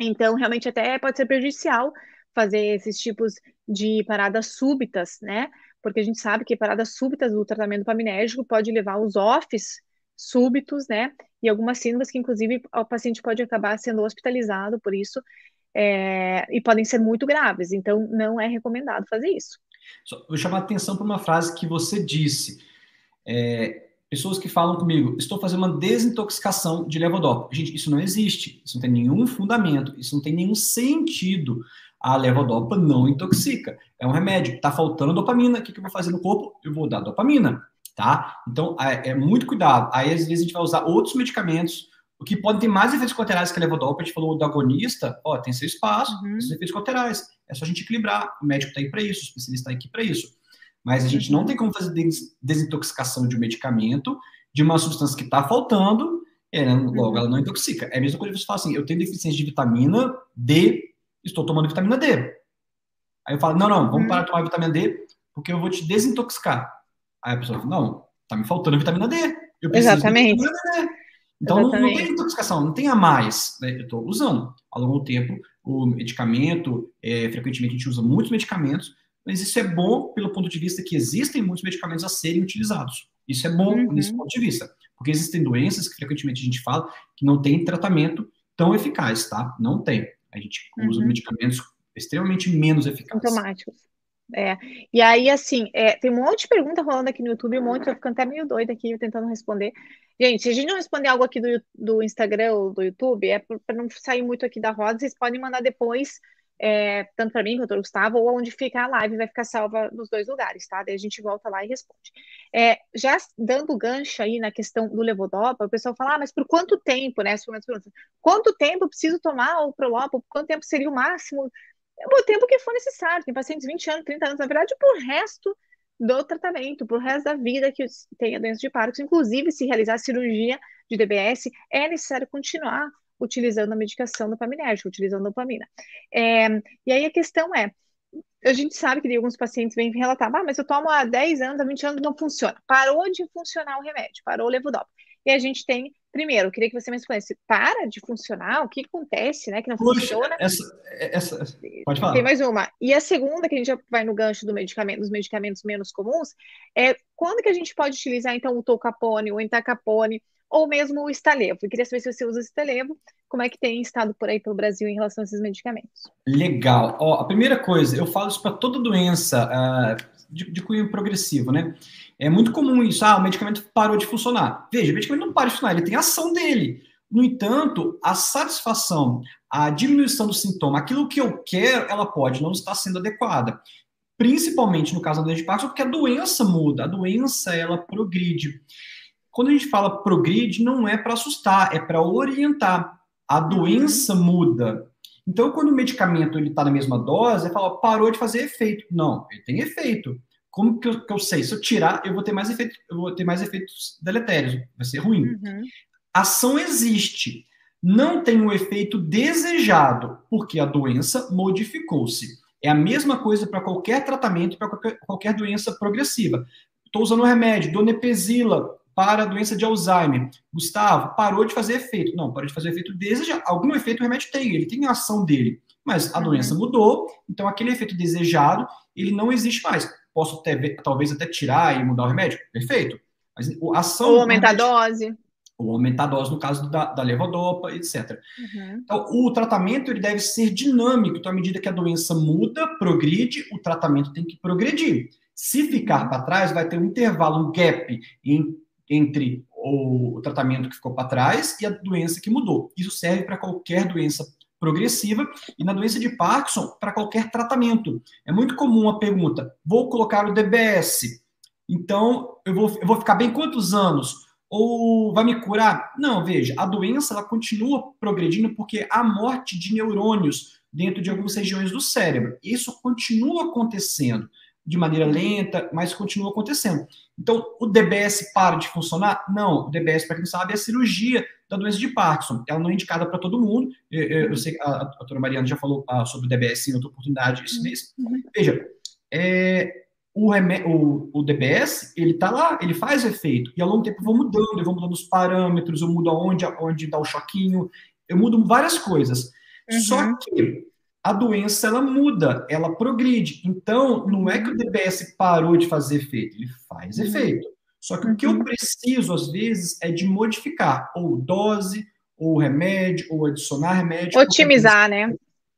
Então, realmente até pode ser prejudicial fazer esses tipos de paradas súbitas, né? Porque a gente sabe que paradas súbitas do tratamento paminérgico pode levar aos offs súbitos, né? E algumas síndromes que, inclusive, o paciente pode acabar sendo hospitalizado por isso. é, e podem ser muito graves. Então, não é recomendado fazer isso. Só, vou chamar a atenção para uma frase que você disse. É, pessoas que falam comigo, estou fazendo uma desintoxicação de levodopa. Gente, isso não existe. Isso não tem nenhum fundamento. Isso não tem nenhum sentido. A levodopa não intoxica. É um remédio. Está faltando dopamina. O que, que eu vou fazer no corpo? Eu vou dar dopamina. Tá? Então, é, é muito cuidado. Aí, às vezes, a gente vai usar outros medicamentos o que pode ter mais efeitos colaterais que a levodopa, a gente falou do agonista, ó, tem seu espaço, uhum. esses efeitos colaterais. É só a gente equilibrar. O médico está aí para isso, o especialista está aqui para isso. Mas a gente não tem como fazer desintoxicação de um medicamento, de uma substância que está faltando, é, né, logo uhum. ela não intoxica. É a mesma coisa que você fala assim: eu tenho deficiência de vitamina D, estou tomando vitamina D. Aí eu falo: não, não, vamos uhum. parar de tomar vitamina D, porque eu vou te desintoxicar. Aí a pessoa fala: não, está me faltando vitamina D. Eu preciso Exatamente. de vitamina D. Então, não, não, tem intoxicação, não tem a mais. Né? Eu estou usando. Ao longo do tempo, o medicamento, é, frequentemente a gente usa muitos medicamentos, mas isso é bom pelo ponto de vista que existem muitos medicamentos a serem utilizados. Isso é bom uhum. nesse ponto de vista. Porque existem doenças que frequentemente a gente fala que não tem tratamento tão eficaz, tá? Não tem. A gente usa uhum. medicamentos extremamente menos eficazes. Sintomáticos. É. E aí, assim, é, tem um monte de pergunta rolando aqui no YouTube, um monte, eu ficando até meio doida aqui tentando responder. Gente, se a gente não responder algo aqui do, do Instagram ou do YouTube, é para não sair muito aqui da roda, vocês podem mandar depois, é, tanto para mim quanto para o Gustavo, ou onde fica a live, vai ficar salva nos dois lugares, tá? Daí a gente volta lá e responde. É, já dando gancho aí na questão do levodopa, o pessoal fala, ah, mas por quanto tempo, né? Quanto tempo preciso tomar o Prolopa? Quanto tempo seria o máximo? O tempo que for necessário. Tem pacientes de 20 anos, 30 anos, na verdade, por resto do tratamento, por resto da vida que tem a doença de Parkinson. Inclusive, se realizar cirurgia de DBS, é necessário continuar utilizando a medicação dopaminérgica, utilizando dopamina. É, e aí a questão é, a gente sabe que alguns pacientes vêm relatar, ah, mas eu tomo há 10 anos, há 20 anos, não funciona. Parou de funcionar o remédio, parou o levodopa. E a gente tem Primeiro, eu queria que você me explicasse, para de funcionar? O que acontece, né? Que não Poxa, funciona? Essa, essa, pode falar. Tem mais uma. E a segunda, que a gente já vai no gancho do medicamento, dos medicamentos menos comuns, é quando que a gente pode utilizar, então, o tolcapone, o entacapone, ou mesmo o estalevo? Eu queria saber se você usa o estalevo, como é que tem estado por aí pelo Brasil em relação a esses medicamentos? Legal. Ó, a primeira coisa, eu falo isso para toda doença uh, de, de cunho progressivo, né? É muito comum isso. Ah, o medicamento parou de funcionar. Veja, o medicamento não para de funcionar, ele tem ação dele. No entanto, a satisfação, a diminuição do sintoma, aquilo que eu quero, ela pode não estar sendo adequada. Principalmente no caso da doença de Parkinson, porque a doença muda, a doença ela progride. Quando a gente fala progride, não é para assustar, é para orientar. A doença muda. Então, quando o medicamento ele está na mesma dose, ele fala, parou de fazer efeito. Não, ele tem efeito. Como que eu, que eu, sei? Se eu tirar, eu vou ter mais efeitos, eu vou ter mais efeitos deletérios, vai ser ruim. Uhum. Ação existe, não tem o efeito desejado, porque a doença modificou-se. É a mesma coisa para qualquer tratamento, para qualquer, qualquer, doença progressiva. Estou usando um remédio, donepezila, para a doença de Alzheimer. Gustavo, parou de fazer efeito. Não, parou de fazer efeito desejado. Algum efeito o remédio tem, ele tem a ação dele. Mas a uhum. doença mudou, então aquele efeito desejado, ele não existe mais posso ter, talvez até tirar e mudar o remédio. Perfeito. Mas a ação. Ou aumentar a dose. Ou aumentar a dose no caso da, da levodopa, etc. Uhum. Então, o tratamento ele deve ser dinâmico. Então, à medida que a doença muda, progride, o tratamento tem que progredir. Se ficar para trás, vai ter um intervalo, um gap em, entre o, tratamento que ficou para trás e a doença que mudou. Isso serve para qualquer doença progressiva e na doença de Parkinson para qualquer tratamento. É muito comum a pergunta: vou colocar o DBS, então eu vou, eu vou ficar bem quantos anos? Ou vai me curar? Não, veja, a doença ela continua progredindo porque há morte de neurônios dentro de algumas regiões do cérebro. Isso continua acontecendo de maneira lenta, mas continua acontecendo. Então, o DBS para de funcionar? Não, o DBS, para quem não sabe, é a cirurgia da doença de Parkinson. Ela não é indicada para todo mundo. Eu, sei que a, a doutora Mariana já falou ah, sobre o DBS em outra oportunidade esse mês. Uhum. Veja, é, o, o, o, DBS, ele está lá, ele faz efeito. E ao longo do tempo eu vou mudando, eu vou mudando os parâmetros, eu mudo aonde, onde dá o choquinho, eu mudo várias coisas. Uhum. Só que a doença ela muda, ela progride. Então, não é que o DBS parou de fazer efeito, ele faz uhum. efeito. Só que o que eu uhum. preciso, às vezes, é de modificar ou dose, ou remédio, ou adicionar remédio. Otimizar, né?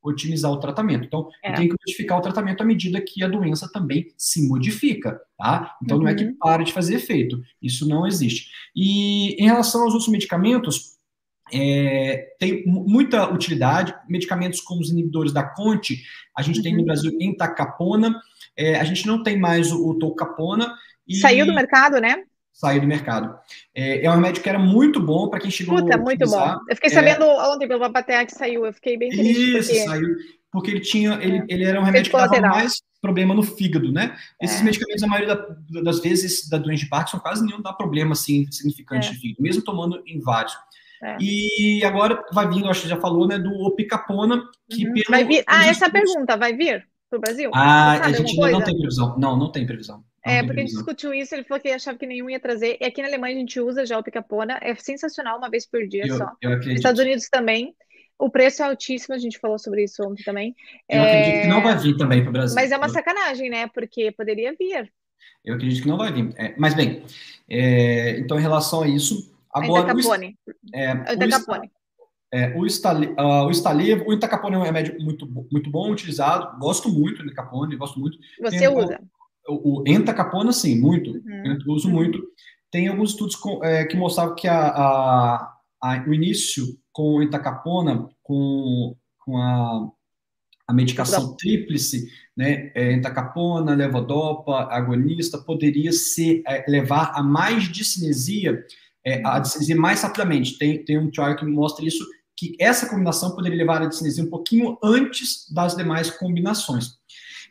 otimizar o tratamento. Então, é. eu tenho que modificar o tratamento à medida que a doença também se modifica, tá? Então, uhum. não é que uhum. para de fazer efeito. Isso não existe. E em relação aos outros medicamentos, é, tem muita utilidade. Medicamentos como os inibidores da Conte, a gente uhum. tem no uhum. Brasil entacapona, é, a gente não tem mais o, o tolcapona. E... Saiu do mercado, né? Saiu do mercado. É, é um remédio que era muito bom para quem chegou Puta, a muito bom. Eu fiquei sabendo é... ontem pelo Babatea que saiu, eu fiquei bem triste. Isso, porque... saiu. Porque ele tinha, ele, é. ele era um remédio que dava mais problema no fígado, né? Esses é. medicamentos, a maioria da, das vezes, da doença de Parkinson, quase nenhum dá problema, assim, significante de fígado, mesmo tomando em vários. É. E agora vai vir, acho que já falou, né, do opicapona, que uhum. Vai vir... Ah, essa pergunta, vai vir para o Brasil? Ah, a gente não tem previsão. Não, não tem previsão. Não é, tem porque previsão. a gente discutiu isso, ele falou que achava que nenhum ia trazer. E aqui na Alemanha a gente usa já o picapona, é sensacional, uma vez por dia eu, só. Eu acredito. Estados Unidos também. O preço é altíssimo, a gente falou sobre isso ontem também. Eu é... acredito que não vai vir também para o Brasil. Mas é uma sacanagem, né? Porque poderia vir. Eu acredito que não vai vir. É, mas bem, é, então em relação a isso, agora. Capone. É, Ainda Capone. É, o, Stale, uh, o Stalevo, o Itacapone é um remédio muito, muito bom, utilizado. Gosto muito do Itacapone, gosto muito. Você Tem, usa? O, o Entacapona, sim, muito. Uhum. Eu uso uhum. muito. Tem alguns estudos com, é, que mostravam que a, a, a, o início com o Entacapona, com, com a, a medicação tríplice, né, é, entacapona, levodopa, agonista, poderia ser, é, levar a mais discinesia, é, a uhum. discinesia mais rapidamente. Tem, tem um trial que mostra isso que essa combinação poderia levar a discinesia um pouquinho antes das demais combinações.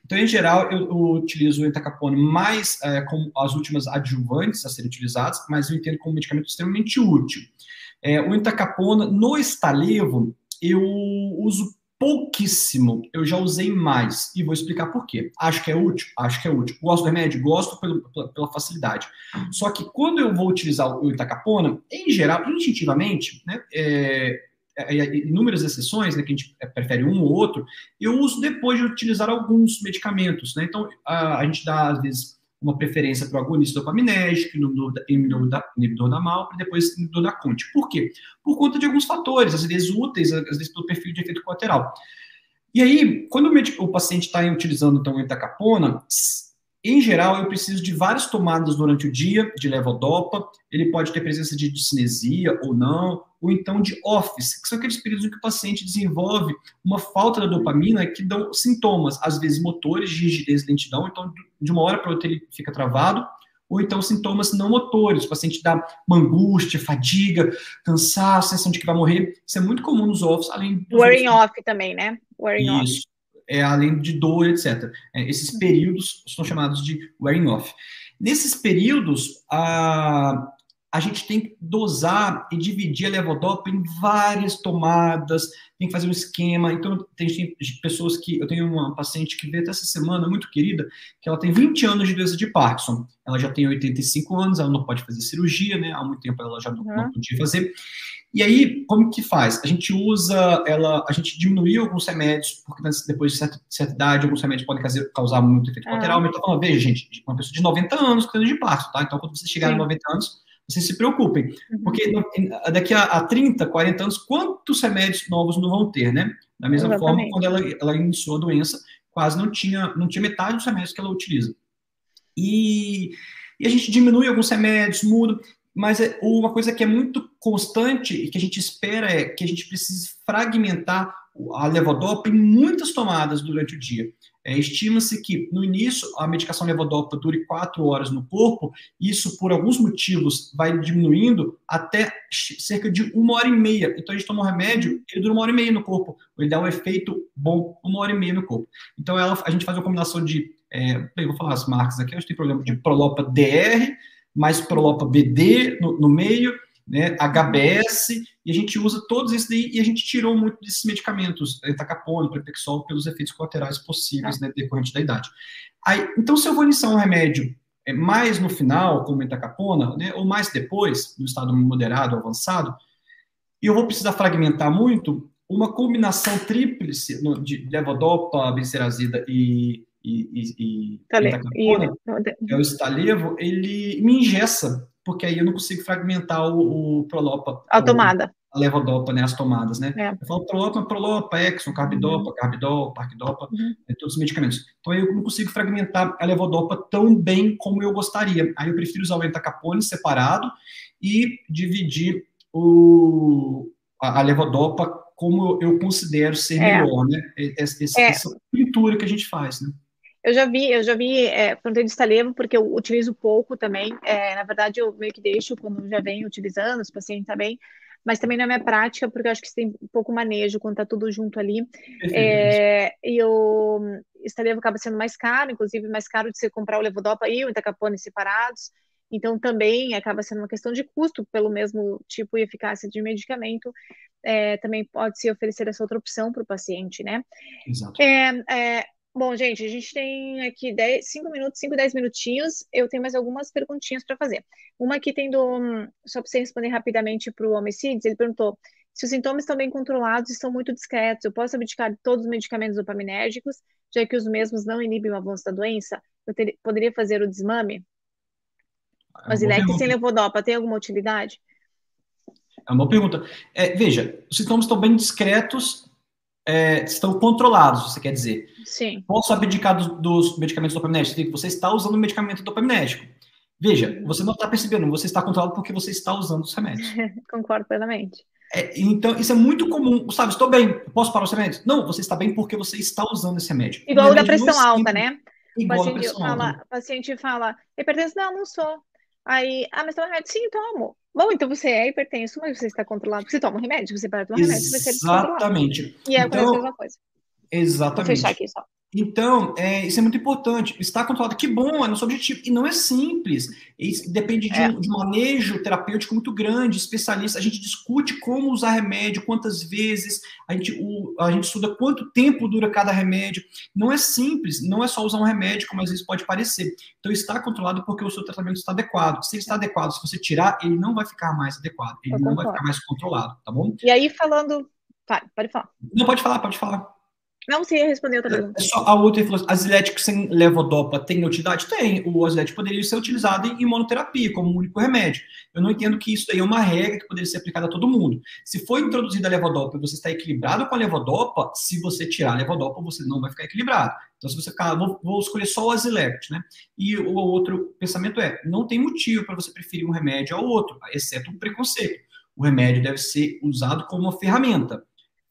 Então, em geral, eu, eu utilizo o entacapone mais é, como as últimas adjuvantes a serem utilizadas, mas eu entendo como um medicamento extremamente útil. É, o entacapona, no estalevo, eu uso pouquíssimo, eu já usei mais, e vou explicar por quê. Acho que é útil? Acho que é útil. Gosto do remédio? Gosto pelo, pela, pela, facilidade. Só que quando eu vou utilizar o entacapona, em geral, instintivamente, né, é, é, é, inúmeras exceções, né, que a gente é, prefere um ou outro, eu uso depois de utilizar alguns medicamentos. Né? Então, a, a gente dá, às vezes, uma preferência para o agonista dopaminérgico, inibidor da, inibidor da MALPA, e depois inibidor da CONT. Por quê? Por conta de alguns fatores, às vezes úteis, às vezes pelo perfil de efeito colateral. E aí, quando o, paciente está utilizando, então, entacapona, em geral, eu preciso de várias tomadas durante o dia de levodopa. Ele pode ter presença de discinesia ou não, ou então de office, que são aqueles períodos em que o paciente desenvolve uma falta da dopamina que dão sintomas, às vezes motores de rigidez e lentidão, então de uma hora para outra ele fica travado, ou então sintomas não motores, o paciente dá uma angústia, fadiga, cansaço, sensação de que vai morrer. Isso é muito comum nos office, além do. Wearing off também, né? Wearing Isso. off é, além de dor, etc. É, esses uhum. períodos são chamados de wearing off. Nesses períodos, a, a gente tem que dosar e dividir a levodopa em várias tomadas, tem que fazer um esquema. Então, tem, pessoas que. Eu tenho uma paciente que veio até essa semana, muito querida, que ela tem 20 anos de doença de Parkinson. Ela já tem 85 anos, ela não pode fazer cirurgia, né? Há muito tempo ela já não, uhum. não podia fazer. E aí, como que faz? A gente usa ela, a gente diminuiu alguns remédios, porque depois de certa, certa idade, alguns remédios podem causar, causar muito efeito colateral. Mas eu tô falando, veja, gente, uma pessoa de 90 anos com de parto, tá? Então, quando você chegar Sim. a 90 anos, vocês se preocupem. Uhum. Porque daqui a, a 30, 40 anos, quantos remédios novos não vão ter, né? Da mesma Exatamente. forma, quando ela, ela iniciou a doença, quase não tinha, não tinha metade dos remédios que ela utiliza. E, e a gente diminui alguns remédios, muda. Mas é uma coisa que é muito constante e que a gente espera é que a gente precise fragmentar a levodopa em muitas tomadas durante o dia. É, Estima-se que, no início, a medicação levodopa dure quatro horas no corpo, isso, por alguns motivos, vai diminuindo até cerca de uma hora e meia. Então, a gente toma um remédio, ele dura uma hora e meia no corpo, ele dá um efeito bom, uma hora e meia no corpo. Então, ela, a gente faz uma combinação de, é, vou falar as marcas aqui, a gente tem problema de Prolopa DR, mais Prolopa BD no, no meio, né, HBS, e a gente usa todos esses daí, e a gente tirou muito desses medicamentos, etacapone, prepexol, pelos efeitos colaterais possíveis, né, decorrente da idade. Aí, então, se eu vou iniciar um remédio é, mais no final, como etacapona, né, ou mais depois, no estado moderado, avançado, e eu vou precisar fragmentar muito, uma combinação tríplice de levodopa, benzerazida e e, e, e, é o estalevo, ele me ingessa, porque aí eu não consigo fragmentar o, o prolopa. A tomada. a levodopa, né, as tomadas, né? É. Eu falo prolopa, prolopa, exon, carbidopa, uhum. carbidol, parquidopa, uhum. né, todos os medicamentos. Então eu não consigo fragmentar a levodopa tão bem como eu gostaria. Aí eu prefiro usar o entacapone separado e dividir o, a, a levodopa como eu considero ser é. melhor, né? Essa, essa, é. essa pintura que a gente faz, né? Eu já vi, eu já vi é, fronteira de estalevo, porque eu utilizo pouco também. É, na verdade, eu meio que deixo quando já venho utilizando, os pacientes também, mas também não é minha prática, porque eu acho que tem pouco manejo quando tá tudo junto ali. É, e o estalevo acaba sendo mais caro, inclusive mais caro de você comprar o levodopa e o entacapone separados. Então, também acaba sendo uma questão de custo pelo mesmo tipo e eficácia de medicamento. É, também pode se oferecer essa outra opção para o paciente, né? Exato. É, é, Bom, gente, a gente tem aqui 5 minutos, 5, 10 minutinhos. Eu tenho mais algumas perguntinhas para fazer. Uma aqui tem do. Só para você responder rapidamente para o homicídios, ele perguntou: se os sintomas estão bem controlados e estão muito discretos, eu posso abdicar de todos os medicamentos dopaminérgicos, já que os mesmos não inibem o avanço da doença? Eu ter, poderia fazer o desmame? É Osilex sem levodopa tem alguma utilidade? É uma boa pergunta. É, veja, os sintomas estão bem discretos é, estão controlados, você quer dizer. Sim. Posso abdicar dos, dos medicamentos dopaminérgicos? Você está usando o medicamento dopaminérgico. Veja, você não está percebendo, você está controlado porque você está usando os remédios. <laughs> Concordo plenamente. É, então, isso é muito comum. Gustavo, estou bem, posso parar os remédios? Não, você está bem porque você está usando esse remédio. Igual o da pressão alta, né? Igual o paciente fala, alta. paciente fala, hipertenso, não, não sou. Aí, ah, mas toma remédio? Sim, tomo. Bom, então você é hipertenso, mas você está controlado. Você toma um remédio, você para tomar remédio, você é Exatamente. E é então, a mesma coisa. Exatamente. Vou fechar aqui só. Então, é, isso é muito importante. Está controlado, que bom, é nosso objetivo. E não é simples. Isso depende de, é. um, de, um, manejo terapêutico muito grande, especialista. A gente discute como usar remédio, quantas vezes, a gente, o, a gente estuda quanto tempo dura cada remédio. Não é simples, não é só usar um remédio, como às vezes pode parecer. Então, está controlado porque o seu tratamento está adequado. Se ele está adequado, se você tirar, ele não vai ficar mais adequado. Ele Eu não concordo. vai ficar mais controlado, tá bom? E aí, falando. Tá, pode falar. Não, pode falar, pode falar. Não sei responder outra pergunta. É só a outra falou, azilético sem levodopa tem utilidade? Tem. O azilético poderia ser utilizado em imunoterapia, como um único remédio. Eu não entendo que isso daí é uma regra que poderia ser aplicada a todo mundo. Se for introduzida a levodopa e você está equilibrado com a levodopa, se você tirar a levodopa, você não vai ficar equilibrado. Então, se você ficar, vou, vou escolher só o azilético, né? E o outro pensamento é, não tem motivo para você preferir um remédio ao outro, exceto o preconceito. O remédio deve ser usado como uma ferramenta.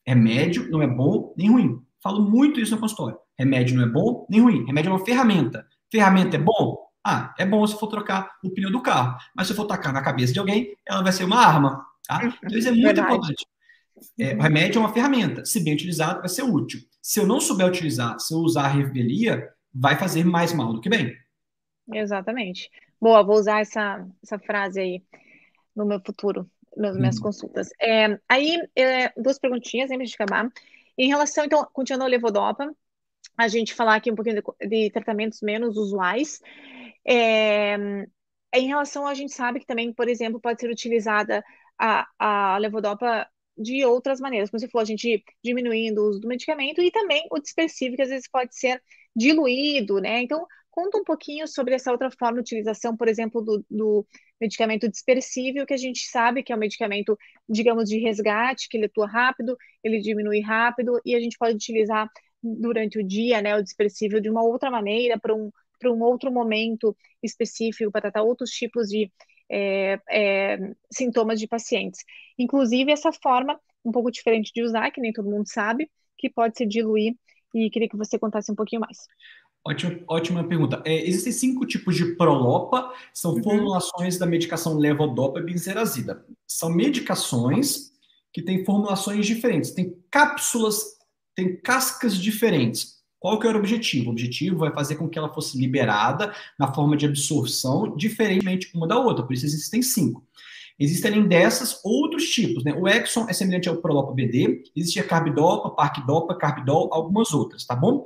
Remédio não é bom nem ruim Falo muito isso no consultório. Remédio não é bom nem ruim. Remédio é uma ferramenta. Ferramenta é bom? Ah, é bom se for trocar o pneu do carro. Mas se for tacar na cabeça de alguém, ela vai ser uma arma. Tá? Então isso é muito Verdade. importante. É, o remédio é uma ferramenta. Se bem utilizado, vai ser útil. Se eu não souber utilizar, se eu usar a revelia, vai fazer mais mal do que bem. Exatamente. Boa, vou usar essa, essa frase aí no meu futuro, nas minhas hum. consultas. É, aí, é, duas perguntinhas antes de acabar. Em relação, então, continuando a levodopa, a gente falar aqui um pouquinho de, de tratamentos menos usuais. É, em relação, a gente sabe que também, por exemplo, pode ser utilizada a, a levodopa de outras maneiras, como você falou, a gente diminuindo o uso do medicamento e também o dispersivo, que às vezes pode ser diluído, né? Então, conta um pouquinho sobre essa outra forma de utilização, por exemplo, do, do medicamento dispersível, que a gente sabe que é um medicamento, digamos, de resgate, que ele atua rápido, ele diminui rápido, e a gente pode utilizar durante o dia, né, o dispersível de uma outra maneira, para um, um outro momento específico, para tratar outros tipos de é, é, sintomas de pacientes. Inclusive, essa forma, um pouco diferente de usar, que nem todo mundo sabe, que pode se diluir, e queria que você contasse um pouquinho mais. Ótima, ótima pergunta. É, existem cinco tipos de Prolopa, são uhum. formulações da medicação levodopa e benzerazida. São medicações que têm formulações diferentes, tem cápsulas, tem cascas diferentes. Qual que era o objetivo? O objetivo vai fazer com que ela fosse liberada na forma de absorção, diferentemente uma da outra, por isso existem cinco. Existem além dessas outros tipos, né? O Exxon é semelhante ao Prolopa BD, existe a Carbidopa, Parquidopa, Carbidol, algumas outras, tá bom?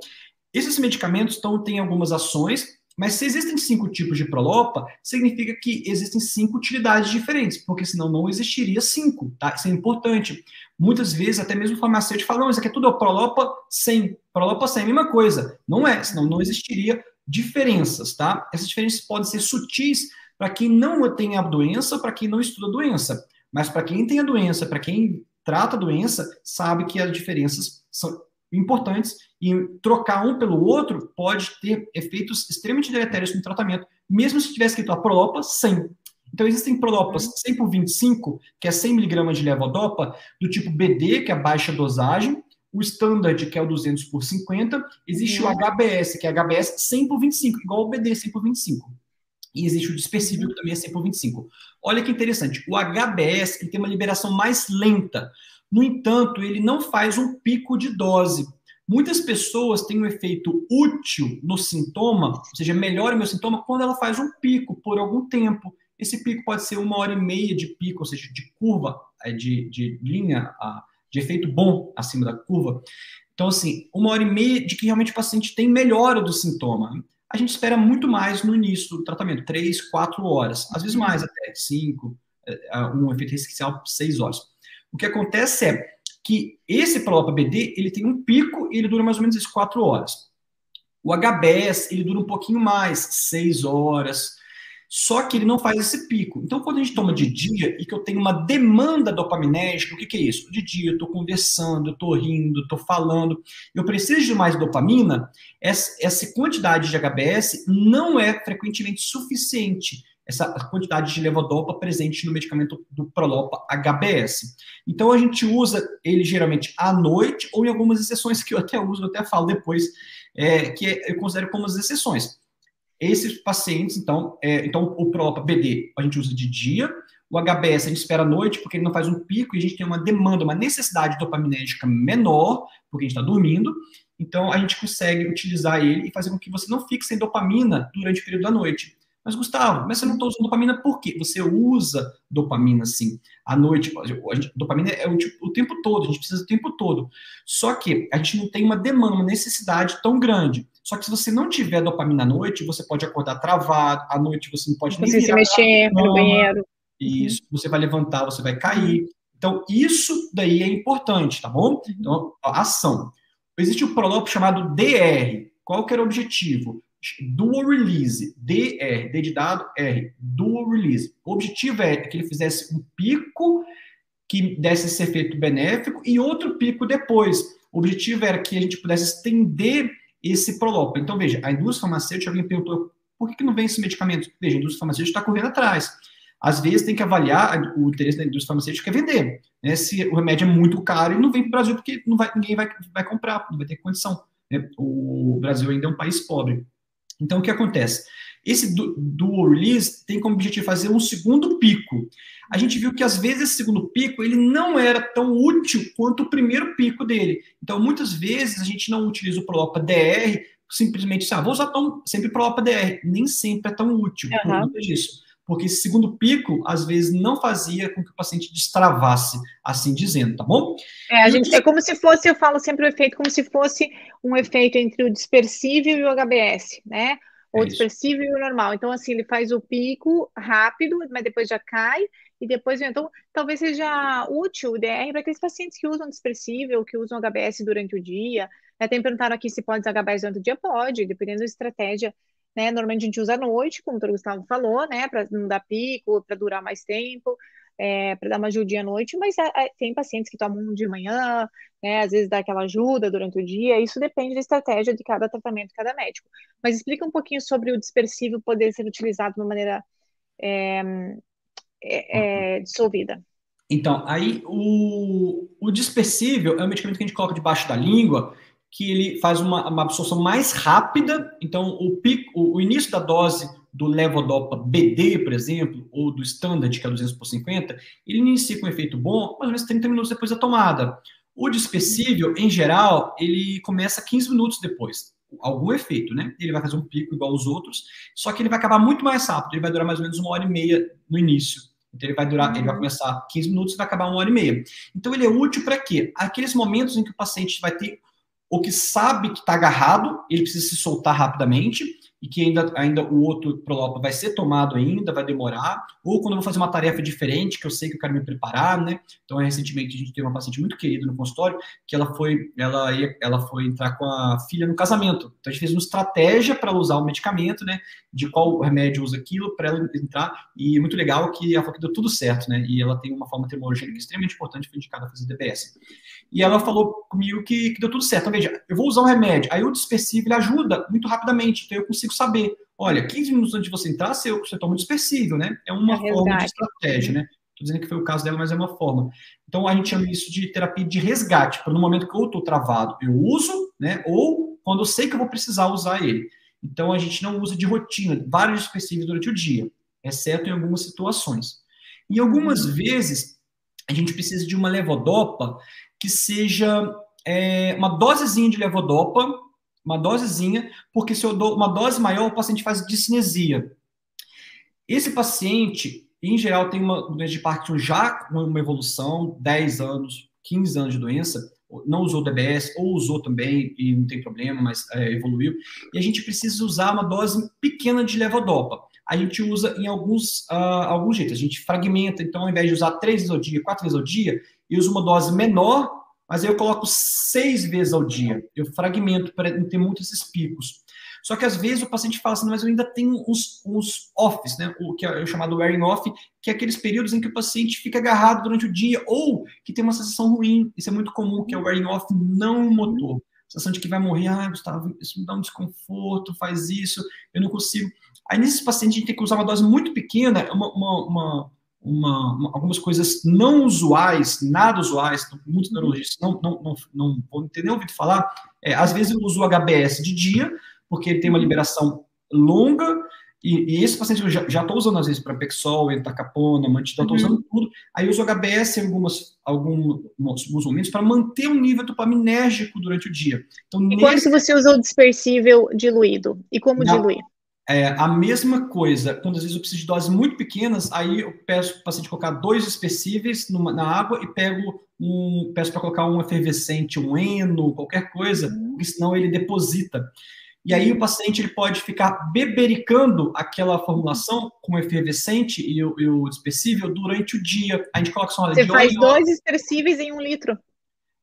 Esses medicamentos então, têm algumas ações, mas se existem cinco tipos de Prolopa, significa que existem cinco utilidades diferentes, porque senão não existiria cinco, tá? Isso é importante. Muitas vezes, até mesmo o farmacêutico fala, não, isso aqui é tudo Prolopa 100. Prolopa 100 é a mesma coisa. Não é, senão não existiria diferenças, tá? Essas diferenças podem ser sutis para quem não tem a doença, para quem não estuda a doença. Mas para quem tem a doença, para quem trata a doença, sabe que as diferenças são importantes e trocar um pelo outro pode ter efeitos extremamente deletérios no tratamento, mesmo se tivesse escrito a Prolopa 100. Então, existem Prolopas 100 por 25, que é 100 miligramas de levodopa, do tipo BD, que é a baixa dosagem, o Standard, que é o 200 por 50, existe uhum. o HBS, que é HBS 100 por 25, igual o BD 100 por 25. E existe o dispersível, que também é 100 por 25. Olha que interessante, o HBS ele tem uma liberação mais lenta. No entanto, ele não faz um pico de dose. Muitas pessoas têm um efeito útil no sintoma, ou seja, melhora o meu sintoma quando ela faz um pico por algum tempo. Esse pico pode ser uma hora e meia de pico, ou seja, de curva, é, de, de linha, de efeito bom acima da curva. Então, assim, uma hora e meia de que realmente o paciente tem melhora do sintoma. A gente espera muito mais no início do tratamento, três, quatro horas, às vezes mais até, cinco, é, um efeito residencial, seis horas. O que acontece é que esse Prolopa BD, ele tem um pico e ele dura mais ou menos 4 horas. O HBS, ele dura um pouquinho mais, 6 horas, só que ele não faz esse pico. Então, quando a gente toma de dia e que eu tenho uma demanda dopaminérgica, o que, que é isso? De dia eu estou conversando, eu estou rindo, estou falando, eu preciso de mais dopamina, essa, essa quantidade de HBS não é frequentemente suficiente essa quantidade de levodopa presente no medicamento do Prolopa HBS. Então a gente usa ele geralmente à noite ou em algumas exceções que eu até uso, eu até falo depois, é, que eu considero como as exceções. Esses pacientes, então, é, então o Prolopa BD a gente usa de dia, o HBS a gente espera à noite porque ele não faz um pico e a gente tem uma demanda, uma necessidade dopaminérgica menor, porque a gente está dormindo. Então a gente consegue utilizar ele e fazer com que você não fique sem dopamina durante o período da noite. Mas, Gustavo, mas você não está usando dopamina por quê? Você usa dopamina, sim. À noite, gente, dopamina é o, tipo, o, tempo todo, a gente precisa o tempo todo. Só que a gente não tem uma demanda, uma necessidade tão grande. Só que se você não tiver dopamina à noite, você pode acordar travado, à noite você não pode nem Você se mexer no banheiro. Isso, você vai levantar, você vai cair. Então, isso daí é importante, tá bom? Então, ação. Existe o prolop chamado DR. Qual que era o objetivo? Dual release, DR, D de dado, R, dual release. O objetivo é que ele fizesse um pico que desse esse efeito benéfico e outro pico depois. O objetivo era que a gente pudesse estender esse prolopa. Então, veja, a indústria farmacêutica, alguém perguntou, por que, não vem esse medicamento? Veja, a indústria farmacêutica está correndo atrás. Às vezes tem que avaliar o interesse da indústria farmacêutica é vender. Né? Se o remédio é muito caro, ele não vem para o Brasil porque não vai, ninguém vai, vai comprar, não vai ter condição. Né? O Brasil ainda é um país pobre. Então, o que acontece? Esse dual release tem como objetivo fazer um segundo pico. A gente viu que às vezes esse segundo pico ele não era tão útil quanto o primeiro pico dele. Então, muitas vezes a gente não utiliza o Prolopa DR simplesmente, ah, vou usar tão, sempre Prolopa DR. Nem sempre é tão útil uhum. por conta disso. Porque esse segundo pico, às vezes, não fazia com que o paciente destravasse, assim dizendo, tá bom? É, a gente, é como se fosse, eu falo sempre o efeito, como se fosse um efeito entre o dispersível e o HBS, né? Ou é dispersível e o normal. Então, assim, ele faz o pico rápido, mas depois já cai, e depois, então, talvez seja útil o DR para aqueles pacientes que usam dispersível, que usam HBS durante o dia. Até me perguntaram aqui se pode usar HBS durante o dia, pode, dependendo da estratégia né? Normalmente a gente usa à noite, como o Gustavo falou, né? Para não dar pico, para durar mais tempo, é, para dar uma ajudinha à noite, mas é, é, tem pacientes que tomam de manhã, né? Às vezes dá aquela ajuda durante o dia, isso depende da estratégia de cada tratamento, cada médico. Mas explica um pouquinho sobre o dispersível poder ser utilizado de uma maneira é, é dissolvida. Então, aí o, o dispersível é um medicamento que a gente coloca debaixo da língua que ele faz uma, uma absorção mais rápida. Então, o, pico, o, o, início da dose do levodopa BD, por exemplo, ou do standard, que é 200 por 50, ele inicia com um efeito bom mais ou menos 30 minutos depois da tomada. O dispersível, em geral, ele começa 15 minutos depois. Algum efeito, né? Ele vai fazer um pico igual aos outros, só que ele vai acabar muito mais rápido. Ele vai durar mais ou menos uma hora e meia no início. Então ele vai durar, ele vai uhum. começar 15 minutos e vai acabar uma hora e meia. Então ele é útil para quê? Aqueles momentos em que o paciente vai ter ou que sabe que está agarrado, ele precisa se soltar rapidamente, e que ainda, ainda o outro Prolopa vai ser tomado ainda, vai demorar, ou quando eu vou fazer uma tarefa diferente, que eu sei que eu quero me preparar, né? Então, recentemente a gente teve uma paciente muito querida no consultório, que ela foi, ela ia, ela foi entrar com a filha no casamento. Então, a gente fez uma estratégia para usar o medicamento, né? De qual remédio usa aquilo, para ela entrar, e muito legal que ela falou que deu tudo certo, né? E ela tem uma forma termogênica extremamente importante, foi indicada a fazer DBS. E ela falou comigo que, que deu tudo certo. Então, veja, eu vou usar um remédio, aí o dispersivo ele ajuda muito rapidamente, então eu consigo saber, olha, 15 minutos antes de você entrar, você, você toma um dispersivo, né? É uma é forma de estratégia, né? Estou dizendo que foi o caso dela, mas é uma forma. Então, a gente chama isso de terapia de resgate, para no momento que eu estou travado, eu uso, né? Ou quando eu sei que eu vou precisar usar ele. Então, a gente não usa de rotina vários dispersivos durante o dia, exceto em algumas situações. E algumas uhum. vezes, a gente precisa de uma levodopa que seja é, uma dosezinha de levodopa, uma dosezinha, porque se eu dou uma dose maior, o paciente faz discinesia. Esse paciente, em geral, tem uma doença de Parkinson já com uma evolução, 10 anos, 15 anos de doença, não usou DBS, ou usou também, e não tem problema, mas é, evoluiu. E a gente precisa usar uma dose pequena de levodopa. A gente usa em alguns, uh, alguns jeitos. A gente fragmenta, então, ao invés de usar três vezes ao dia, quatro vezes ao dia, eu uso uma dose menor, mas aí eu coloco seis vezes ao dia. Eu fragmento para não ter muitos esses picos. Só que às vezes o paciente fala assim, mas eu ainda tenho uns offs, né? O que é o chamado wearing off, que é aqueles períodos em que o paciente fica agarrado durante o dia ou que tem uma sensação ruim. Isso é muito comum, que é o wearing off não motor. A sensação de que vai morrer, ah, Gustavo, isso me dá um desconforto, faz isso, eu não consigo. Aí nesses pacientes a gente tem que usar uma dose muito pequena, uma, uma, uma uma, uma, algumas coisas não usuais, nada usuais, então, muitos neurologistas não, não, não, não vão ter nem ouvido falar. É, às vezes eu uso o HBS de dia, porque ele tem uma liberação longa, e, e esse paciente eu já estou usando às vezes para Pexol, Entacapona, Mantidal, estou uhum. usando tudo. Aí eu uso o HBS em algumas, alguns, alguns momentos para manter um nível dopaminérgico durante o dia. Então, e nesse... quando você usa o dispersível diluído? E como na, diluir? É, a mesma coisa, quando às vezes eu preciso de doses muito pequenas, aí eu peço para o paciente colocar dois especíveis numa, na água e pego um, peço para colocar um efervescente, um eno, qualquer coisa, uhum. porque senão ele deposita. E aí o paciente ele pode ficar bebericando aquela formulação com efervescente e o, e o dispersível durante o dia. A gente coloca só Você faz dois expressíveis em um litro.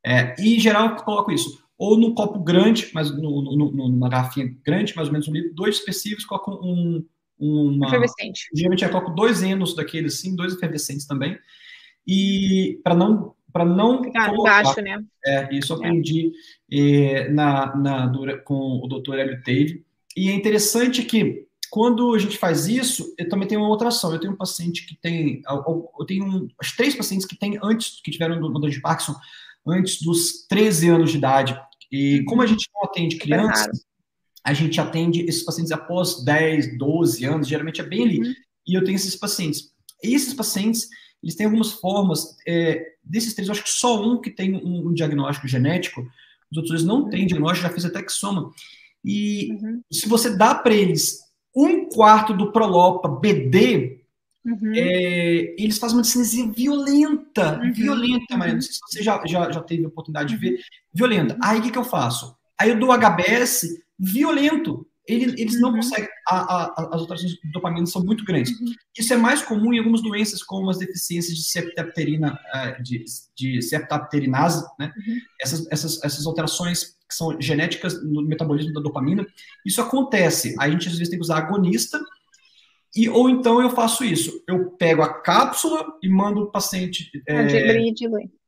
É, e em geral eu coloco isso ou num copo grande, mas no, no, numa garrafinha grande, mais ou menos um litro, dois específicos, colocam um, uma... Efervescente. Geralmente eu coloco dois enos daqueles, assim, dois efervescentes também, e para não para não ficar colocar, baixo, né? É, isso eu aprendi é. Eh, na, na, com o Dr. Hélio Teve, e é interessante que quando a gente faz isso, eu também tenho uma outra ação. Eu tenho um paciente que tem, eu tenho um, as três pacientes que têm antes, que tiveram dor de Parkinson, antes dos 13 anos de idade. E como a gente não atende crianças, a gente atende esses pacientes após 10, 12 anos, geralmente é bem ali. Uhum. E eu tenho esses pacientes. E esses pacientes, eles têm algumas formas, é, desses três, eu acho que só um que tem um, um diagnóstico genético, os outros não uhum. têm diagnóstico, já fiz até que soma. E uhum. se você dá para eles um quarto do Prolopa BD, Uhum. É, eles fazem uma discinesia violenta, uhum. violenta, Maria. Não sei se você já, já, já teve a oportunidade de ver, violenta. Aí o que, que eu faço? Aí eu dou HBS violento. Ele, eles não uhum. conseguem, a, a, as alterações de dopamina são muito grandes. Uhum. Isso é mais comum em algumas doenças, como as deficiências de septapterina, é, de, de septapterinase, né? Uhum. Essas, essas, essas alterações que são genéticas no metabolismo da dopamina. Isso acontece. Aí a gente às vezes tem que usar agonista, e, ou então eu faço isso, eu pego a cápsula e mando o paciente é,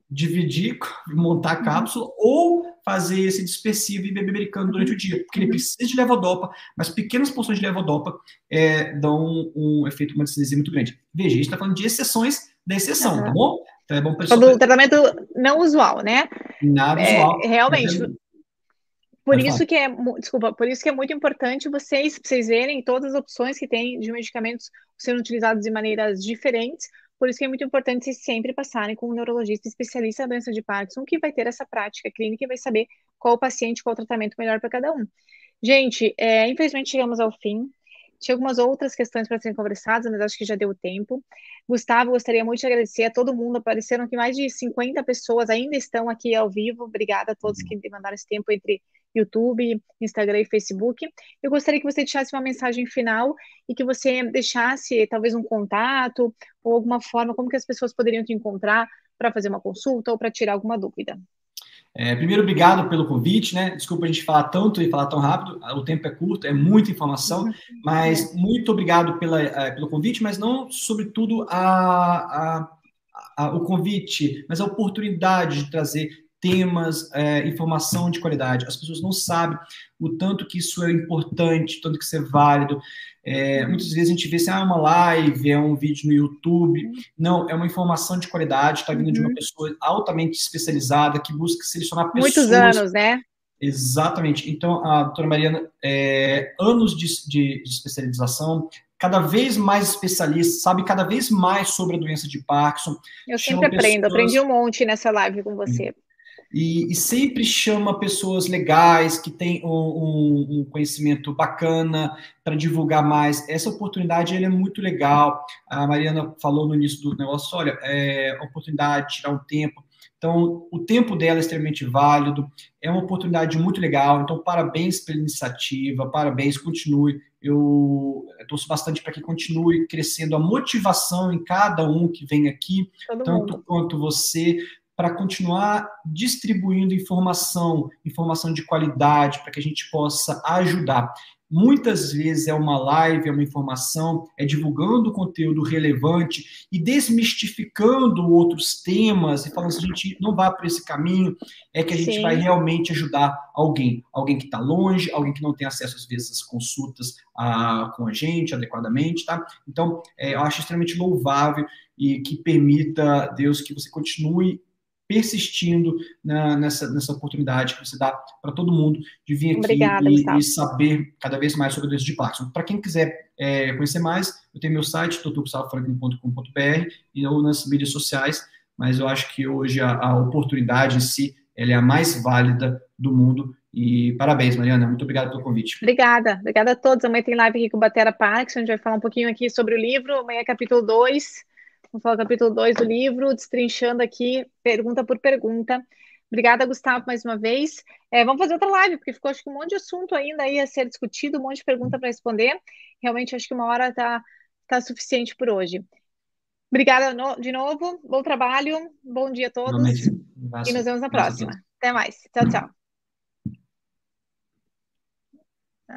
dividir, montar a cápsula, uhum. ou fazer esse dispersivo e beber americano durante o dia, porque ele uhum. precisa de levodopa, mas pequenas porções de levodopa é, dão um, efeito, uma anestesia muito grande. Veja, a gente está falando de exceções da exceção, uhum. tá bom? Então é bom pessoal. Do tratamento não usual, né? Nada é, usual. Realmente, por isso que é, desculpa, por isso que é muito importante vocês, vocês verem todas as opções que tem de medicamentos sendo utilizados de maneiras diferentes. Por isso que é muito importante vocês sempre passarem com um neurologista especialista na doença de Parkinson, que vai ter essa prática clínica e vai saber qual o paciente, qual o tratamento melhor para cada um. Gente, é, infelizmente chegamos ao fim. Tinha algumas outras questões para serem conversadas, mas acho que já deu tempo. Gustavo, gostaria muito de agradecer a todo mundo. Apareceram que mais de 50 pessoas ainda estão aqui ao vivo. Obrigada a todos que mandaram esse tempo entre YouTube, Instagram e Facebook. Eu gostaria que você deixasse uma mensagem final e que você deixasse talvez um contato ou alguma forma como que as pessoas poderiam te encontrar para fazer uma consulta ou para tirar alguma dúvida. É, primeiro, obrigado pelo convite, né? Desculpa a gente falar tanto e falar tão rápido, o tempo é curto, é muita informação, uhum. mas muito obrigado pela, uh, pelo convite, mas não, sobretudo, a, a, a, o convite, mas a oportunidade de trazer temas, é, informação de qualidade. As pessoas não sabem o tanto que isso é importante, tanto que isso é válido. É, muitas vezes a gente vê assim, ah, é uma live, é um vídeo no YouTube. Não, é uma informação de qualidade, está vindo uhum. de uma uhum. pessoa altamente especializada que busca selecionar pessoas. Muitos anos, né? Exatamente. Então, a doutora Mariana, é, anos de, de, de, especialização, cada vez mais especialista, sabe cada vez mais sobre a doença de Parkinson. Eu sempre aprendo, pessoas... aprendi um monte nessa live com você. E, e, sempre chama pessoas legais que têm um, um, conhecimento bacana para divulgar mais. Essa oportunidade ele é muito legal. A Mariana falou no início do negócio: olha, é oportunidade de tirar um tempo. Então, o tempo dela é extremamente válido, é uma oportunidade muito legal. Então, parabéns pela iniciativa, parabéns, continue. Eu torço bastante para que continue crescendo a motivação em cada um que vem aqui, Todo tanto mundo. quanto você, para continuar distribuindo informação, informação de qualidade, para que a gente possa ajudar. Muitas vezes é uma live, é uma informação, é divulgando conteúdo relevante e desmistificando outros temas e falando assim, a gente não vai por esse caminho, é que a gente Sim. vai realmente ajudar alguém, alguém que está longe, alguém que não tem acesso às vezes às consultas ah, com a gente adequadamente, tá? Então, é, eu acho extremamente louvável e que permita, Deus, que você continue persistindo na, nessa, nessa oportunidade que você dá para todo mundo de vir aqui Obrigada, e, e, saber cada vez mais sobre o doença de Parkinson. Para quem quiser é, conhecer mais, eu tenho meu site, doutorgustavofranklin.com.br e ou nas mídias sociais, mas eu acho que hoje a, a oportunidade em si é a mais válida do mundo e parabéns, Mariana. Muito obrigado pelo convite. Obrigada. Obrigada a todos. Amanhã tem live aqui com o Batera Parkinson. A gente vai falar um pouquinho aqui sobre o livro. Amanhã é capítulo 2. Vamos falar do capítulo 2 do livro, destrinchando aqui pergunta por pergunta. Obrigada, Gustavo, mais uma vez. É, vamos fazer outra live, porque ficou acho que um monte de assunto ainda aí a ser discutido, um monte de pergunta para responder. Realmente acho que uma hora está tá suficiente por hoje. Obrigada no, de novo, bom trabalho, bom dia a todos. E nos vemos na próxima. Até mais. Tchau, tchau.